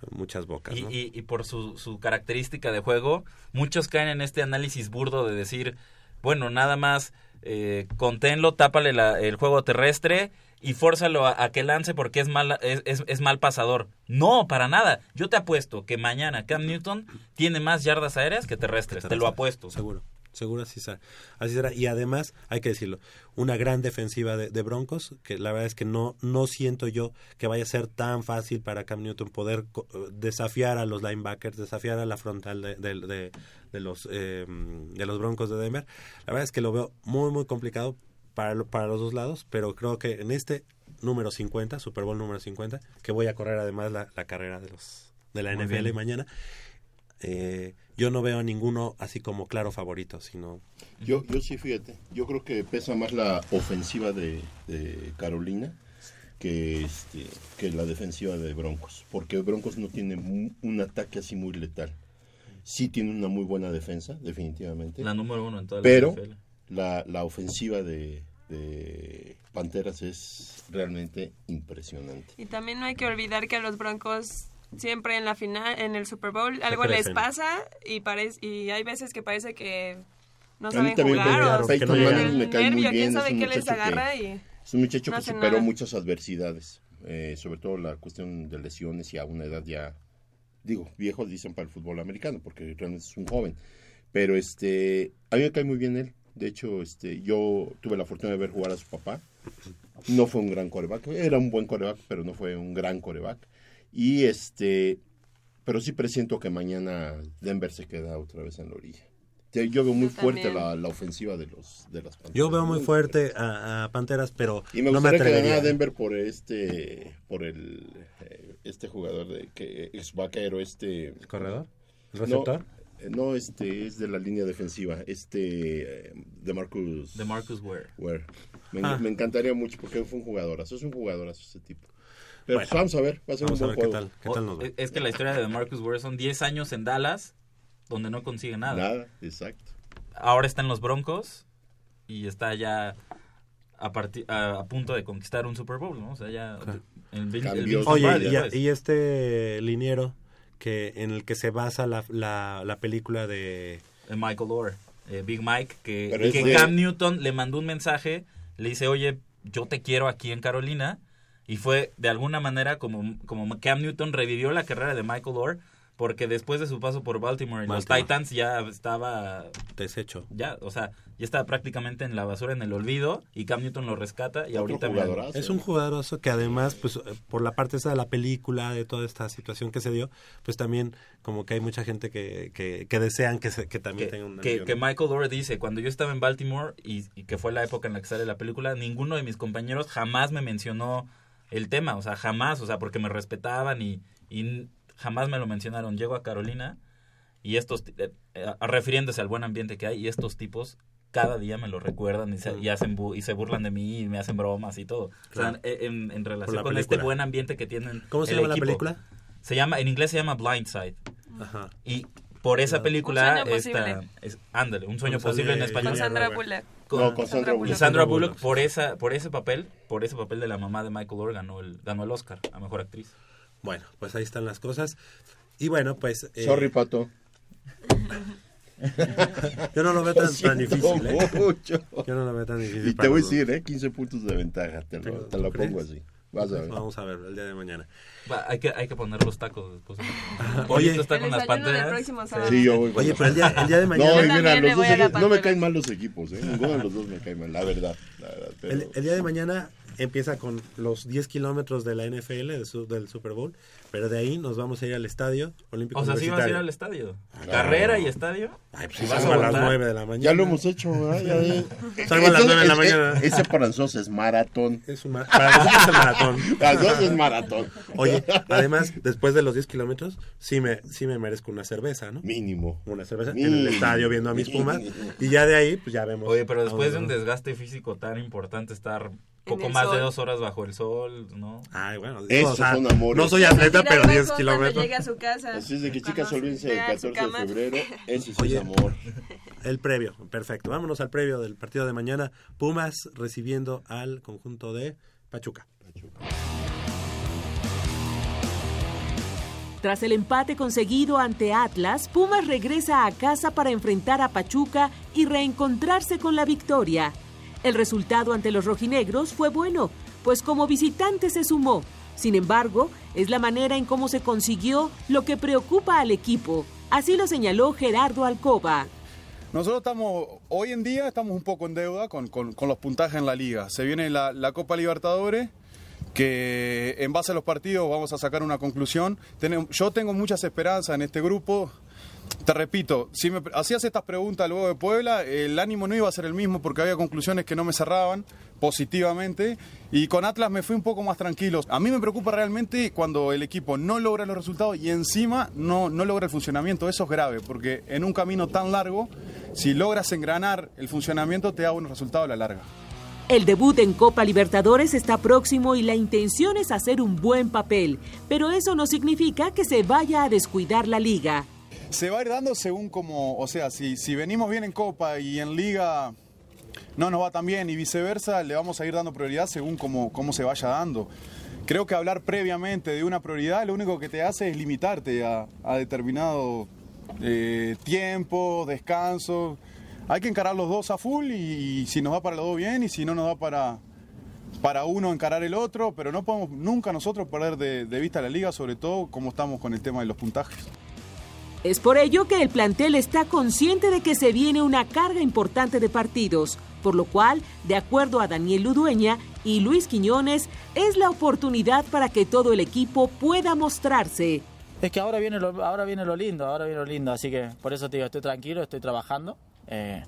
muchas bocas. Y, y- y por su, su característica de juego, muchos caen en este análisis burdo de decir, bueno, nada más eh, conténlo, tápale la- el juego terrestre y fórzalo a, a que lance porque es mal, es, es- es mal pasador. No, para nada. Yo te apuesto que mañana Cam Newton tiene más yardas aéreas que terrestres. Te lo apuesto. Seguro. Seguro así será. Así será. Y además, hay que decirlo, una gran defensiva de, de Broncos, que la verdad es que no, no siento yo que vaya a ser tan fácil para Cam Newton poder co- desafiar a los linebackers, desafiar a la frontal de, de- de- de los, eh, de los Broncos de Denver. La verdad es que lo veo muy, muy complicado para, lo- para los dos lados, pero creo que en este número 50, Super Bowl número 50, que voy a correr además la, la carrera de los de la Muy NFL bien. mañana, eh, yo no veo a ninguno así como claro favorito, sino Yo, yo sí, fíjate, yo creo que pesa más la ofensiva de, de Carolina que, este, que la defensiva de Broncos, porque Broncos no tiene mu- un ataque así muy letal. Sí tiene una muy buena defensa, definitivamente. La número uno en toda la Pero NFL. La, la ofensiva de, de Panteras es realmente impresionante. Y también no hay que olvidar que a los Broncos siempre en la final, en el Super Bowl, algo les pasa y parece y hay veces que parece que no A mí saben también jugar Peyton- o Manning me cae muy bien, quién es sabe un qué les muchacho que- agarra y Es un muchacho no que hacen superó nada. muchas adversidades, eh, sobre todo la cuestión de lesiones y a una edad ya digo, viejos dicen para el fútbol americano, porque realmente es un joven. Pero este, a mí me cae muy bien él. De hecho, este, yo tuve la fortuna de ver jugar a su papá. No fue un gran coreback, era un buen coreback, pero no fue un gran coreback. Y este, pero sí presiento que mañana Denver se queda otra vez en la orilla. Yo- veo muy Yo fuerte la, la ofensiva de los de las Panteras. Yo veo muy fuerte a, a Panteras, pero Y me no me que atrevería. ganara Denver por este por el eh, este jugador de que es vaquero este ¿El corredor? ¿El receptor? No, este es de la línea defensiva, este eh, de Marcus De Marcus Ware. Ware. Me, Ah. me encantaría mucho porque fue un jugadorazo, es un jugadorazo ese tipo. Pero Bueno, pues, vamos a ver, va a ser vamos un a buen ver qué tal, qué tal nos va. Es- que la historia de Marcus Ware son 10 años en Dallas, donde no consigue nada. Nada, exacto. Ahora está en los Broncos y está ya a, parti- a, a punto de conquistar un Super Bowl, ¿no? O sea, ya... El, Oye, y, pues. y este liniero que en el que se basa la, la, la película de... Eh, Michael Orr, eh, Big Mike, que, que de- Cam Newton le mandó un mensaje, le dice, oye, yo te quiero aquí en Carolina, y fue de alguna manera como, como Cam Newton revivió la carrera de Michael Orr, porque después de su paso por Baltimore y los Baltimore. Titans ya estaba Deshecho. ya, o sea, ya estaba prácticamente en la basura, en el olvido, y Cam Newton lo rescata y ahorita jugadorazo. Es un jugadorazo que además, pues eh, por la parte esa de la película, de toda esta situación que se dio, pues también como que hay mucha gente que, que, que desean que, se- que también que, tenga un que, Michael Orr dice, cuando yo estaba en Baltimore y, y que fue la época en la que sale la película, ninguno de mis compañeros jamás me mencionó el tema, o sea, jamás, o sea, porque me respetaban y, y jamás me lo mencionaron. Llego a Carolina y estos, eh, eh, refiriéndose al buen ambiente que hay, y estos tipos cada día me lo recuerdan y se, y hacen bu- y se burlan de mí y me hacen bromas y todo. O sea, en, en relación la con este buen ambiente que tienen ¿Cómo se el llama la película? Se llama, en inglés se llama Blindside. Ajá. Y por esa Un película sueño está, posible. es, ándale, un sueño Con posible en español. Con Sandra. Bullock. No, con Sandra Bullock. Sandra Bullock, por esa por ese papel, por ese papel de la mamá de Michael Orr ganó el ganó el Oscar a mejor actriz. Bueno, pues ahí están las cosas. Y bueno, pues... eh, Sorry, Pato. Yo no lo veo tan, tan difícil, ¿eh? mucho. Yo no lo veo tan difícil. Y te voy a decir, ¿eh? 15 puntos de ventaja, te lo, te lo pongo así. Vas a ver. Vamos a ver el día de mañana. Va, hay que hay que poner los tacos después. Oye, está con las panteras. Sí, yo voy Oye, pero el día, el día de mañana... No, mira, los dos no me caen mal los equipos, ¿eh? Ninguno de los dos me cae mal, la verdad. la verdad, pero- El, el día de mañana empieza con los 10 kilómetros de la NFL, de su- del Super Bowl, pero de ahí nos vamos a ir al estadio olímpico O sea, sí vas a ir al estadio. Claro. Carrera y estadio. Ay, pues si vas salgo a las aguantar. 9 de la mañana. Ya lo hemos hecho, ¿verdad? Ya, ya. Salgo a las Entonces, nueve de la mañana. es- Ese para nosotros es maratón. Es un ma- para nosotros es el maratón. Para nosotros es maratón. Oye, además, después de los 10 kilómetros, sí me, sí me merezco una cerveza, ¿no? Mínimo. Una cerveza en el estadio viendo a mis pumas. Y ya de ahí, pues ya vemos. Oye, pero después de un desgaste físico tan importante estar poco el más de dos horas bajo el sol, ¿no? Ay, bueno, Esos o sea, son amores. no soy Se atleta, pero abajo 10 Cuando kilómetros. llegue a su casa. Así es de que chicas, olvídense su 14 de febrero. Ese sí Oye. es amor. El previo, perfecto. Vámonos al previo del partido de mañana. Pumas recibiendo al conjunto de Pachuca. Tras el empate conseguido ante Atlas, Pumas regresa a casa para enfrentar a Pachuca y reencontrarse con la victoria. El resultado ante los rojinegros fue bueno, pues como visitante se sumó. Sin embargo, es la manera en cómo se consiguió lo que preocupa al equipo. Así lo señaló Gerardo Alcoba. Nosotros estamos, hoy en día estamos un poco en deuda con, los puntajes en la liga. Se viene la, Copa Libertadores, que en base a los partidos vamos a sacar una conclusión. Yo tengo muchas esperanzas en este grupo. Te repito, si me hacías estas preguntas luego de Puebla, el ánimo no iba a ser el mismo porque había conclusiones que no me cerraban positivamente y con Atlas me fui un poco más tranquilo. A mí me preocupa realmente cuando el equipo no logra los resultados y encima no, no logra el funcionamiento. Eso es grave porque en un camino tan largo, si logras engranar el funcionamiento te da buenos resultados a la larga. El debut en Copa Libertadores está próximo y la intención es hacer un buen papel, pero eso no significa que se vaya a descuidar la liga. Se va a ir dando según como, o sea, si, si venimos bien en Copa y en Liga no nos va tan bien y viceversa, le vamos a ir dando prioridad según cómo, cómo se vaya dando. Creo que hablar previamente de una prioridad lo único que te hace es limitarte a, a determinado eh, tiempo, descanso. Hay que encarar los dos a full y, si nos va para los dos bien y si no nos da para, para uno encarar el otro, pero no podemos nunca nosotros perder de, de vista la liga, sobre todo como estamos con el tema de los puntajes. Es por ello que el plantel está consciente de que se viene una carga importante de partidos, por lo cual, de acuerdo a Daniel Ludueña y Luis Quiñones, es la oportunidad para que todo el equipo pueda mostrarse. Es que ahora viene lo, ahora viene lo lindo, ahora viene lo lindo, así que por eso te digo, estoy tranquilo, estoy trabajando. Eh,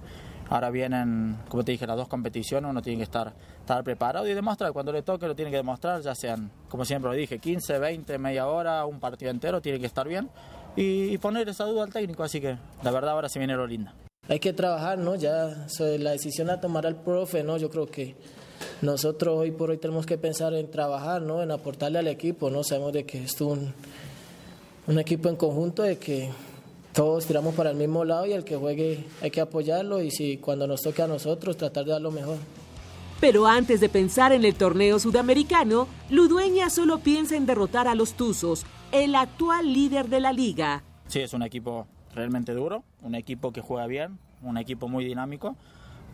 ahora vienen, como te dije, las dos competiciones, uno tiene que estar, estar preparado y demostrar, cuando le toque lo tiene que demostrar, ya sean, como siempre lo dije, 15, 20, media hora, un partido entero, tiene que estar bien y, y poner esa duda al técnico, así que la verdad ahora se viene lo lindo. Hay que trabajar, ¿no? Ya so, la decisión la tomará el profe, ¿no? Yo creo que nosotros hoy por hoy tenemos que pensar en trabajar, ¿no? En aportarle al equipo, ¿no? Sabemos de que esto es un, un equipo en conjunto, de que todos tiramos para el mismo lado y el que juegue hay que apoyarlo y si cuando nos toque a nosotros tratar de dar lo mejor. Pero antes de pensar en el torneo sudamericano, Ludueña solo piensa en derrotar a los Tuzos, el actual líder de la liga. Sí, es un equipo realmente duro, un equipo que juega bien, un equipo muy dinámico.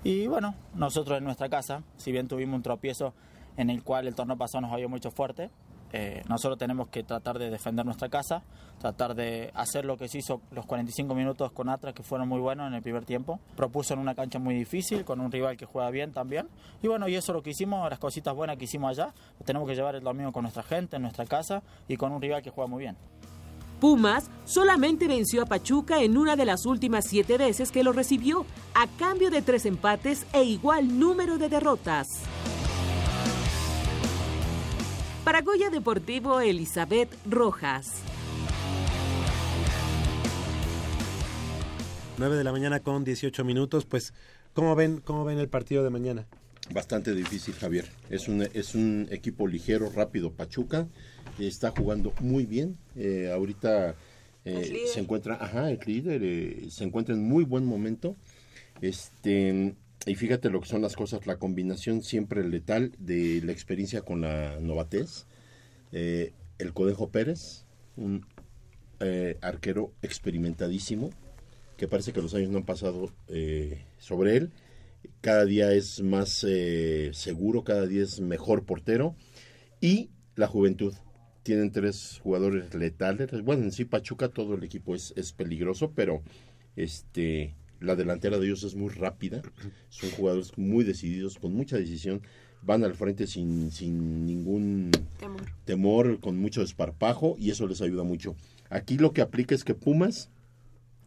Y bueno, nosotros en nuestra casa, si bien tuvimos un tropiezo en el cual el torneo pasado nos había mucho fuerte, eh, nosotros tenemos que tratar de defender nuestra casa, tratar de hacer lo que se hizo los 45 minutos con Atlas, que fueron muy buenos en el primer tiempo. Propuso en una cancha muy difícil, con un rival que juega bien también. Y bueno, y eso es lo que hicimos, las cositas buenas que hicimos allá, lo tenemos que llevar el domingo con nuestra gente, en nuestra casa y con un rival que juega muy bien. Pumas solamente venció a Pachuca en una de las últimas siete veces que lo recibió, a cambio de tres empates e igual número de derrotas. Para Goya Deportivo, Elizabeth Rojas. 9 de la mañana con 18 minutos, pues, ¿cómo ven, cómo ven el partido de mañana? Bastante difícil, Javier. Es un, es un equipo ligero, rápido, Pachuca. Está jugando muy bien. Eh, ahorita eh, se encuentra, ajá, el líder, eh, se encuentra en muy buen momento. Este, y fíjate lo que son las cosas, la combinación siempre letal de la experiencia con la novatez. Eh, el Conejo Pérez, un eh, arquero experimentadísimo, que parece que los años no han pasado eh, sobre él. Cada día es más eh, seguro, cada día es mejor portero. Y la juventud. Tienen tres jugadores letales. Bueno, en sí Pachuca todo el equipo es, es peligroso, pero este la delantera de ellos es muy rápida. Son jugadores muy decididos, con mucha decisión. Van al frente sin, sin ningún Temor. temor, con mucho desparpajo, y eso les ayuda mucho. Aquí lo que aplica es que Pumas,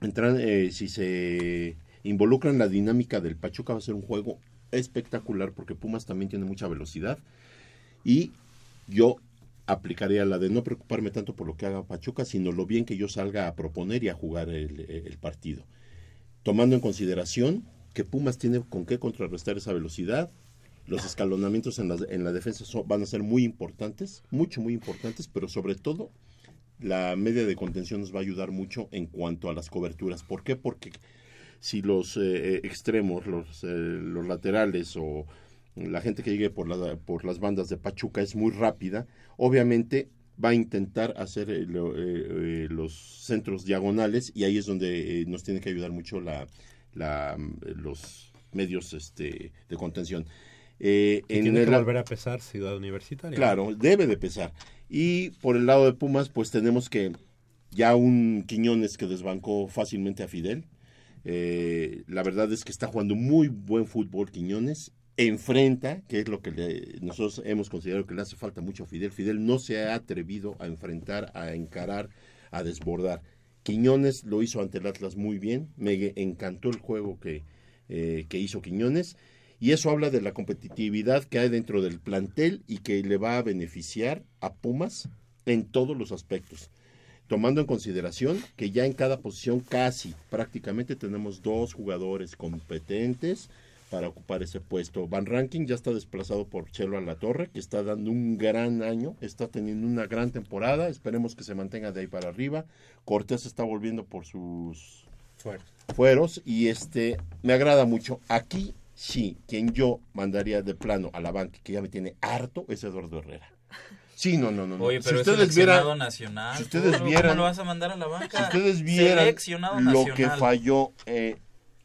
entran, eh, si se involucran en la dinámica del Pachuca, va a ser un juego espectacular, porque Pumas también tiene mucha velocidad. Y yo aplicaría la de no preocuparme tanto por lo que haga Pachuca, sino lo bien que yo salga a proponer y a jugar el, el partido. Tomando en consideración que Pumas tiene con qué contrarrestar esa velocidad, los escalonamientos en la, en la defensa van a ser muy importantes, mucho, muy importantes, pero sobre todo la media de contención nos va a ayudar mucho en cuanto a las coberturas. ¿Por qué? Porque si los eh, extremos, los, eh, los laterales o la gente que llegue por, la- por las bandas de Pachuca es muy rápida, obviamente va a intentar hacer eh, lo- eh, eh, los centros diagonales y ahí es donde eh, nos tiene que ayudar mucho la, la, mm, los medios este, de contención. Eh, en tiene que el- volver a pesar Ciudad Universitaria. Claro, debe de pesar. Y por el lado de Pumas, pues tenemos que ya un Quiñones que desbancó fácilmente a Fidel. Eh, la verdad es que está jugando muy buen fútbol Quiñones. Enfrenta, que es lo que le- nosotros hemos considerado que le hace falta mucho a Fidel. Fidel no se ha atrevido a enfrentar, a encarar, a desbordar. Quiñones lo hizo ante el Atlas muy bien. Me encantó el juego que, eh, que hizo Quiñones. Y eso habla de la competitividad que hay dentro del plantel y que le va a beneficiar a Pumas en todos los aspectos. Tomando en consideración que ya en cada posición casi prácticamente tenemos dos jugadores competentes para ocupar ese puesto. Van Ranking ya está desplazado por Chelo a la Torre, que está dando un gran año, está teniendo una gran temporada, esperemos que se mantenga de ahí para arriba. Cortés está volviendo por sus fueros y este me agrada mucho. Aquí sí, quien yo mandaría de plano a la banca, que ya me tiene harto, es Eduardo Herrera. Sí, no, no, no. Oye, pero si es ustedes vieran, nacional. si ustedes ¿Cómo vieran, lo vas a mandar a la banca? si ustedes vieran lo nacional. que falló, eh,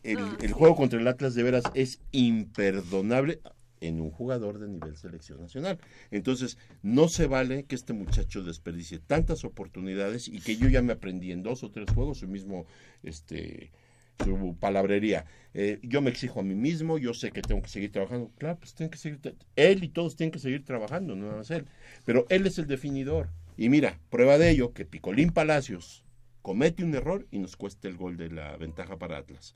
el, el juego contra el Atlas de veras es imperdonable. en un jugador de nivel selección nacional. Entonces, no se vale que este muchacho desperdicie tantas oportunidades y que yo ya me aprendí en dos o tres juegos su mismo, este, su palabrería. Eh, yo me exijo a mí mismo, yo sé que tengo que seguir trabajando. Claro, pues tienen que seguir, él y todos tienen que seguir trabajando, no nada más él. Pero él es el definidor. Y mira, prueba de ello, que Picolín Palacios comete un error y nos cuesta el gol de la ventaja para Atlas.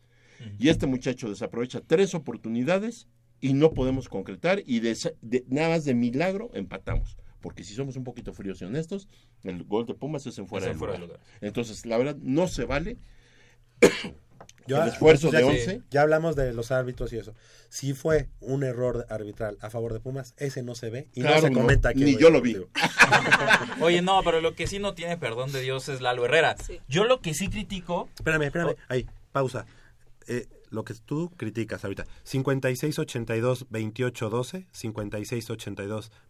Y este muchacho desaprovecha tres oportunidades y no podemos concretar y de, de- nada más de milagro empatamos. Porque si somos un poquito fríos y honestos, el gol de Pumas es en fuera, Es de, en fuera lugar. de lugar. Entonces, la verdad, no se vale Yo- el esfuerzo ya de que 11. Ya hablamos de los árbitros y eso. Si fue un error arbitral a favor de Pumas, ese no se ve y Claro, no se no, comenta aquí. ni yo lo vi. Oye, no, pero lo que sí no tiene perdón de Dios es Lalo Herrera. Yo lo que sí critico. Espérame, espérame. Ahí, pausa. Eh, lo que tú criticas ahorita. 5682-2812,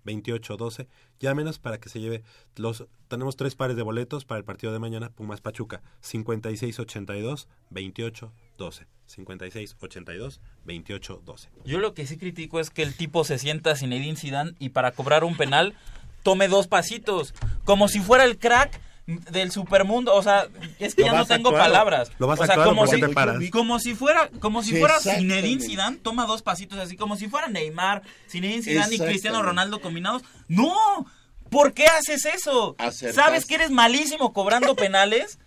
5682-2812. Llámenos para que se lleve los... Tenemos tres pares de boletos para el partido de mañana, Pumas Pachuca. 5682-2812. 5682-2812. Yo lo que sí critico es que el tipo se sienta sin Edín Zidane y para cobrar un penal tome dos pasitos, como si fuera el crack del supermundo, o sea, es que Lo ya no tengo palabras. Lo vas o sea, actuando, como ¿por qué si, te paras? como si fuera, como si Sí, fuera. Zinedine Zidane, toma dos pasitos así, como si fuera Neymar, Zinedine Zidane y Cristiano. Ronaldo combinados. No, ¿por qué haces eso? Acertaste. ¿Sabes que eres malísimo cobrando penales?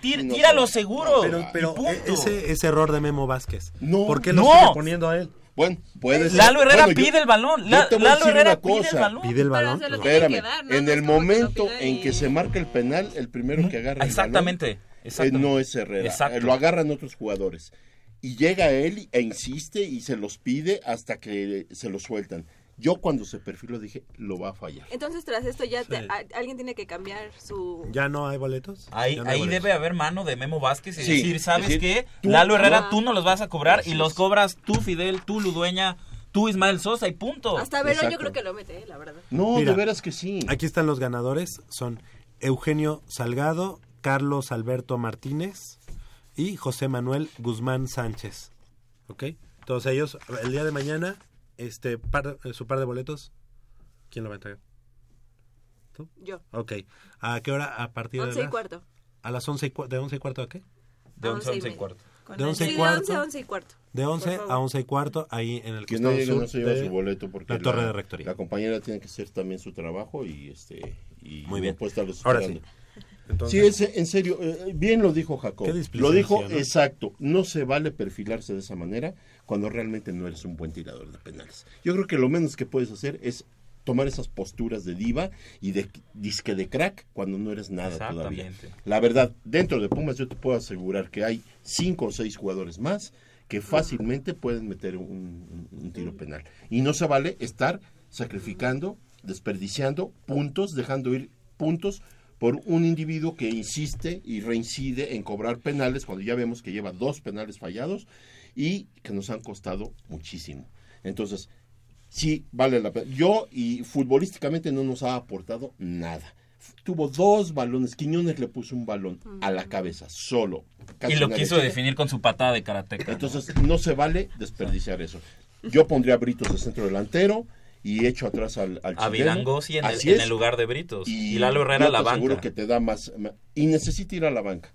Tira, No, tíralo seguro. Pero, pero e- ese, ese error de Memo Vázquez. No. ¿Por qué lo No. sigue poniendo a él? Bueno, puede ser. Lalo Herrera Bueno, yo- pide el balón. yo La- te voy a Lalo decir Herrera una pide el cosa. balón. Pide el balón. se lo tiene Espérame, que dar, ¿no? en el momento en que se marca el penal, el primero que agarra Exactamente, el balón eh, no es Herrera, Exacto. eh, lo agarran otros jugadores. Y llega él e insiste y se los pide hasta que se los sueltan. Yo cuando se perfiló dije, lo va a fallar. Entonces, tras esto ya te- Sí. a- alguien tiene que cambiar su... ¿Ya no hay boletos? Ahí, Ya no hay ahí boletos. debe haber mano de Memo Vázquez y Sí, decir, ¿sabes decir, qué? tú- Lalo Herrera, Ah. tú no los vas a cobrar Así y los cobras tú, Fidel, tú, Ludueña, tú, Ismael Sosa y punto. Hasta Verón yo creo que lo mete, eh, la verdad. No, Mira, de veras que sí. Aquí están los ganadores. Son Eugenio Salgado, Carlos Alberto Martínez y José Manuel Guzmán Sánchez. ¿Ok? Todos ellos, el día de mañana, este par- eh, su par de boletos, ¿quién lo va a entregar? ¿Tú? Yo. Ok. ¿A qué hora? A partir de Once y las- cuarto. ¿A las once y cua- ¿De once y cuarto a qué? de a 11 once a y 11 y media. cuarto. Con De el- once y sí, cuarto. de 11 a 11 y cuarto. De 11 Por a favor. 11 y cuarto, ahí en el Que no llegue, sur no se lleva de su boleto porque la torre de rectoría. La compañera tiene que hacer también su trabajo y este y Muy no bien. puede estarlos Ahora sí. Entonces, Sí, es, en serio, eh, bien lo dijo Jacob. Lo dijo ¿no? exacto. No se vale perfilarse de esa manera cuando realmente no eres un buen tirador de penales. Yo creo que lo menos que puedes hacer es tomar esas posturas de diva y de disque de crack cuando no eres nada todavía. La verdad, dentro de Pumas yo te puedo asegurar que hay cinco o seis jugadores más que fácilmente pueden meter un- un tiro penal. Y no se vale estar sacrificando, desperdiciando puntos, dejando ir puntos por un individuo que insiste y reincide en cobrar penales cuando ya vemos que lleva dos penales fallados y que nos han costado muchísimo. Entonces, sí vale la pena. Yo y futbolísticamente no nos ha aportado nada. Tuvo dos balones, Quiñones le puso un balón a la cabeza, solo. Casi Y lo quiso definir con su patada de karateca. Entonces no se vale desperdiciar eso. Yo pondría a Britos de centro delantero y echo atrás al, al A chileno. Vilangosi en, en el lugar de Britos. Y, Y Lalo Herrera a la banca. que te da más, ma- y necesita ir a la banca.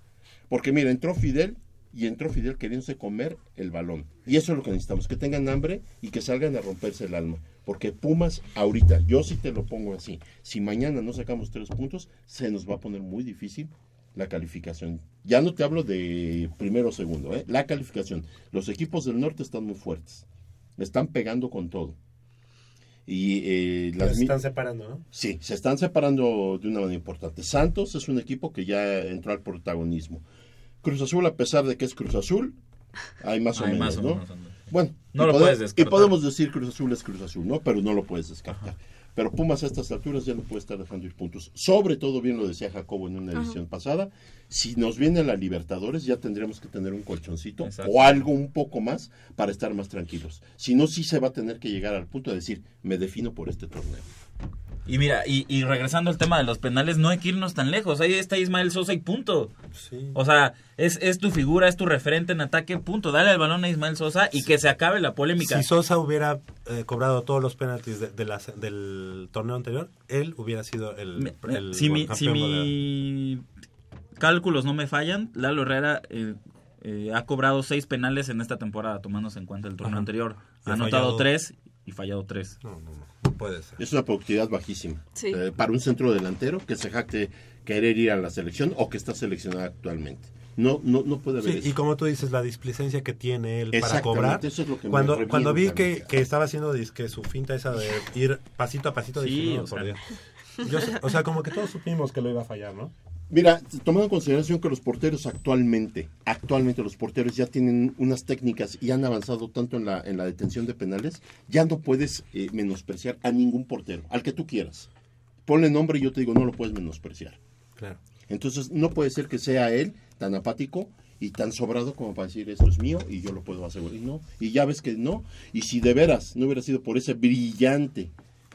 Porque mira, entró Fidel y entró Fidel queriéndose comer el balón. Y eso es lo que necesitamos, que tengan hambre y que salgan a romperse el alma. Porque Pumas ahorita, yo sí te lo pongo así, si mañana no sacamos tres puntos, se nos va a poner muy difícil la calificación. Ya no te hablo de primero o segundo, ¿eh? la calificación. Los equipos del norte están muy fuertes, están pegando con todo. Y eh, las mi- están separando, ¿no? Sí, se están separando de una manera importante. Santos es un equipo que ya entró al protagonismo. Cruz Azul, a pesar de que es Cruz Azul, hay más o Hay menos, más o ¿no? menos. Bueno, No y lo puedes descartar. Y podemos decir Cruz Azul es Cruz Azul, ¿no? Pero no lo puedes descartar. Pero Pumas a estas alturas ya no puede estar dejando ir puntos. Sobre todo, bien lo decía Jacobo en una Ajá. edición pasada, si nos viene la Libertadores ya tendremos que tener un colchoncito Exacto. o algo un poco más para estar más tranquilos. Si no, sí se va a tener que llegar al punto de decir, me defino por este torneo. Y mira, y, y regresando al tema de los penales, no hay que irnos tan lejos. Ahí está Ismael Sosa y punto. O sea, es, es tu figura, es tu referente en ataque, punto. Dale el balón a Ismael Sosa y que se acabe la polémica. Si Sosa hubiera eh, cobrado todos los penaltis de, de del torneo anterior, él hubiera sido el, el si mi, si mi cálculos no me fallan, Lalo Herrera eh, eh, ha cobrado seis penales en esta temporada, tomándose en cuenta el torneo Ajá. anterior. Ha ha anotado fallado- tres y fallado tres. No puede ser. Es una productividad bajísima. Sí. Eh, para un centro delantero que se jacte querer ir a la selección o que está seleccionado actualmente. No, no, no puede haber Sí, eso. y como tú dices, la displicencia que tiene él para cobrar. eso es lo que me cuando, revienta cuando vi que, que estaba haciendo dizque, su finta esa de ir pasito a pasito, Sí, dije, no, o por sea. Dios. Yo o sea, como que todos supimos que lo iba a fallar, ¿no? Mira, tomando en consideración que los porteros actualmente, actualmente los porteros ya tienen unas técnicas y han avanzado tanto en la, en la detención de penales, ya no puedes eh, menospreciar a ningún portero, al que tú quieras. Ponle nombre y yo te digo, no lo puedes menospreciar. Claro. Entonces, no puede ser que sea él tan apático y tan sobrado como para decir esto es mío y yo lo puedo asegurar. Y no, y ya ves que no. Y si de veras no hubiera sido por ese brillante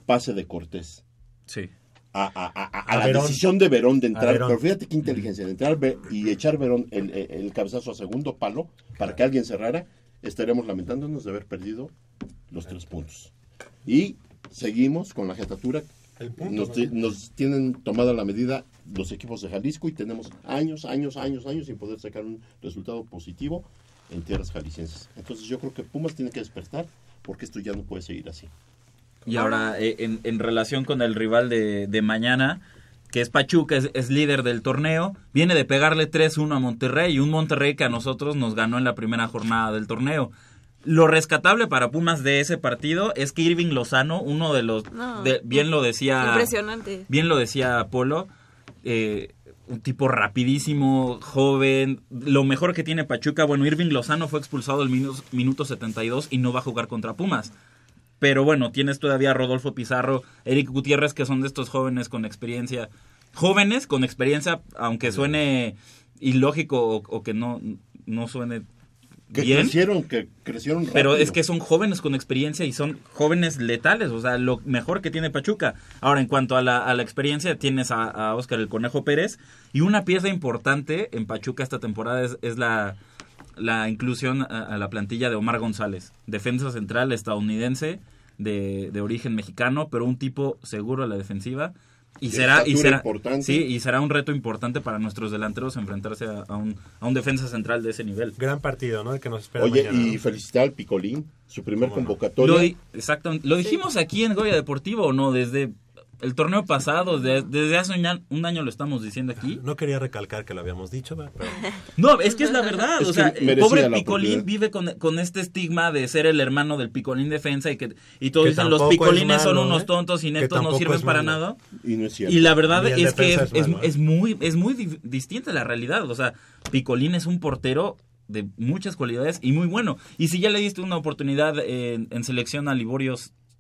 pase de Cortés Sí. A, a- a- a- la Verón. decisión de Verón de entrar, Verón. pero fíjate qué inteligencia, de entrar y echar Verón el, el- cabezazo a segundo palo para que alguien cerrara, estaríamos lamentándonos de haber perdido los tres puntos. Y seguimos con la jetatura. Nos, nos tienen tomada la medida los equipos de Jalisco y tenemos años, años, años, años sin poder sacar un resultado positivo en tierras jaliscienses. Entonces yo creo que Pumas tiene que despertar porque esto ya no puede seguir así. Y ahora, eh, en, en relación con el rival de, de mañana, que es Pachuca, es, es líder del torneo, viene de pegarle 3-1 a Monterrey, y un Monterrey que a nosotros nos ganó en la primera jornada del torneo. Lo rescatable para Pumas de ese partido es que Irving Lozano, uno de los... No. de- bien lo decía... Impresionante. Bien lo decía Polo, eh, un tipo rapidísimo, joven, lo mejor que tiene Pachuca, bueno, Irving Lozano fue expulsado el minuto, minuto 72 y no va a jugar contra Pumas. Pero bueno, tienes todavía a Rodolfo Pizarro, Eric Gutiérrez, que son de estos jóvenes con experiencia. Jóvenes con experiencia, aunque suene ilógico o, o que no, no suene Que bien. crecieron, que crecieron Pero es que son jóvenes con experiencia y son jóvenes letales, o sea, lo mejor que tiene Pachuca. Ahora, en cuanto a la, a la experiencia, tienes a, a Oscar el Conejo Pérez y una pieza importante en Pachuca esta temporada es, es la, la inclusión a, a la plantilla de Omar González, defensa central estadounidense de, de origen mexicano, pero un tipo seguro a la defensiva. Y De será, y será, importante. sí, y será un reto importante para nuestros delanteros enfrentarse a, a un, a un defensa central de ese nivel. Gran partido, ¿no? El que nos espera Oye, mañana, y ¿no? felicitar al Picolín, su primer convocatoria. Lo, exactamente. Lo dijimos aquí en Goya Deportivo, ¿o no? Desde el torneo pasado, de- desde hace un, año lo estamos diciendo aquí. No quería recalcar que lo habíamos dicho, ¿verdad? pero... No, es que es la verdad. Es o sea, el pobre Picolín vive con, con este estigma de ser el hermano del Picolín defensa y que y todos Que dicen los Picolines son unos ¿eh? tontos y netos no sirven para nada. Y no es cierto. Y la verdad es que es, defensa es es- malo, ¿eh? es muy, es muy di- distinta la realidad. O sea, Picolín es un portero de muchas cualidades y muy bueno. Y si ya le diste una oportunidad en, en selección a Liborio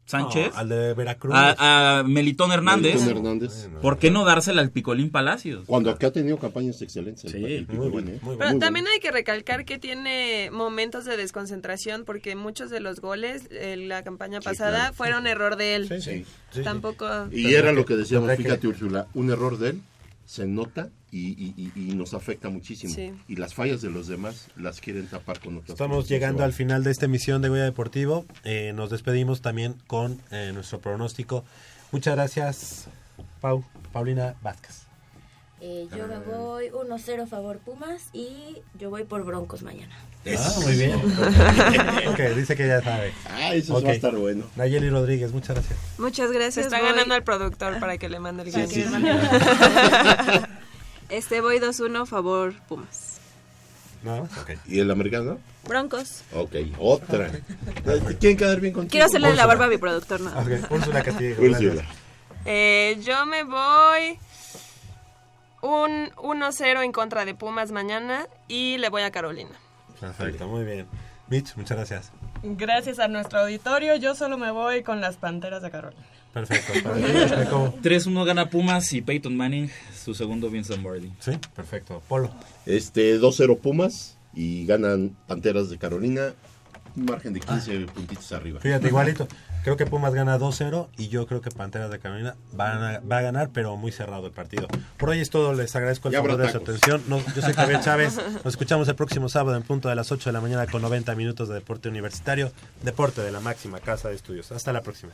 Sánchez, No, al de Veracruz. a, a Melitón Hernández, Melitón Hernández. ¿por qué no dársela al Picolín Palacios? Cuando acá ha tenido campañas excelentes. el- el Picolín, ¿eh? Pero también hay que recalcar que tiene momentos de desconcentración porque muchos de los goles en la campaña pasada claro. fueron error de él. Sí, sí. Tampoco. Y era lo que decíamos, fíjate Úrsula, un error de él se nota y, y- y- y nos afecta muchísimo. Sí. Y las fallas de los demás las quieren tapar con otras Estamos cosas. llegando al final de esta emisión de Goya Deportivo. Eh, nos despedimos también con eh, nuestro pronóstico. Muchas gracias, Pau, Paulina Vázquez. Eh, yo me voy 1-0 favor Pumas y yo voy por Broncos mañana. Ah, muy bien. ok, dice que ya sabe. Ah, eso Ok. va a estar bueno. Nayeli Rodríguez, muchas gracias. Muchas Se gracias. está voy- ganando al productor para que le mande el Sí, guion. sí, Este voy 2-1 favor Pumas. ¿No? Ok. ¿Y el americano? Broncos. Ok, otra. ¿Quieren quedar bien contigo? Quiero hacerle la barba a mi productor, ¿no? Ok, Úrsula Castillo. Úrsula. Eh, yo me voy un 1-0 en contra de Pumas mañana y le voy a Carolina. Perfecto, muy bien. Mitch, muchas gracias. Gracias a nuestro auditorio, yo solo me voy con las Panteras de Carolina. Perfecto. para ti, ¿cómo? 3-1 gana Pumas y Peyton Manning su segundo Vincent Barley. Sí, perfecto. Polo. Este, 2-0 Pumas y ganan Panteras de Carolina margen de 15 puntitos arriba. Fíjate, igualito. Creo que Pumas gana 2-0 y yo creo que Panteras de Carolina van a- va a ganar, pero muy cerrado el partido. Por hoy es todo. Les agradezco el favor de su atención. No, yo soy Javier Chávez. Nos escuchamos el próximo sábado en punto de las 8 de la mañana con 90 minutos de deporte universitario. Deporte de la máxima casa de estudios. Hasta la próxima.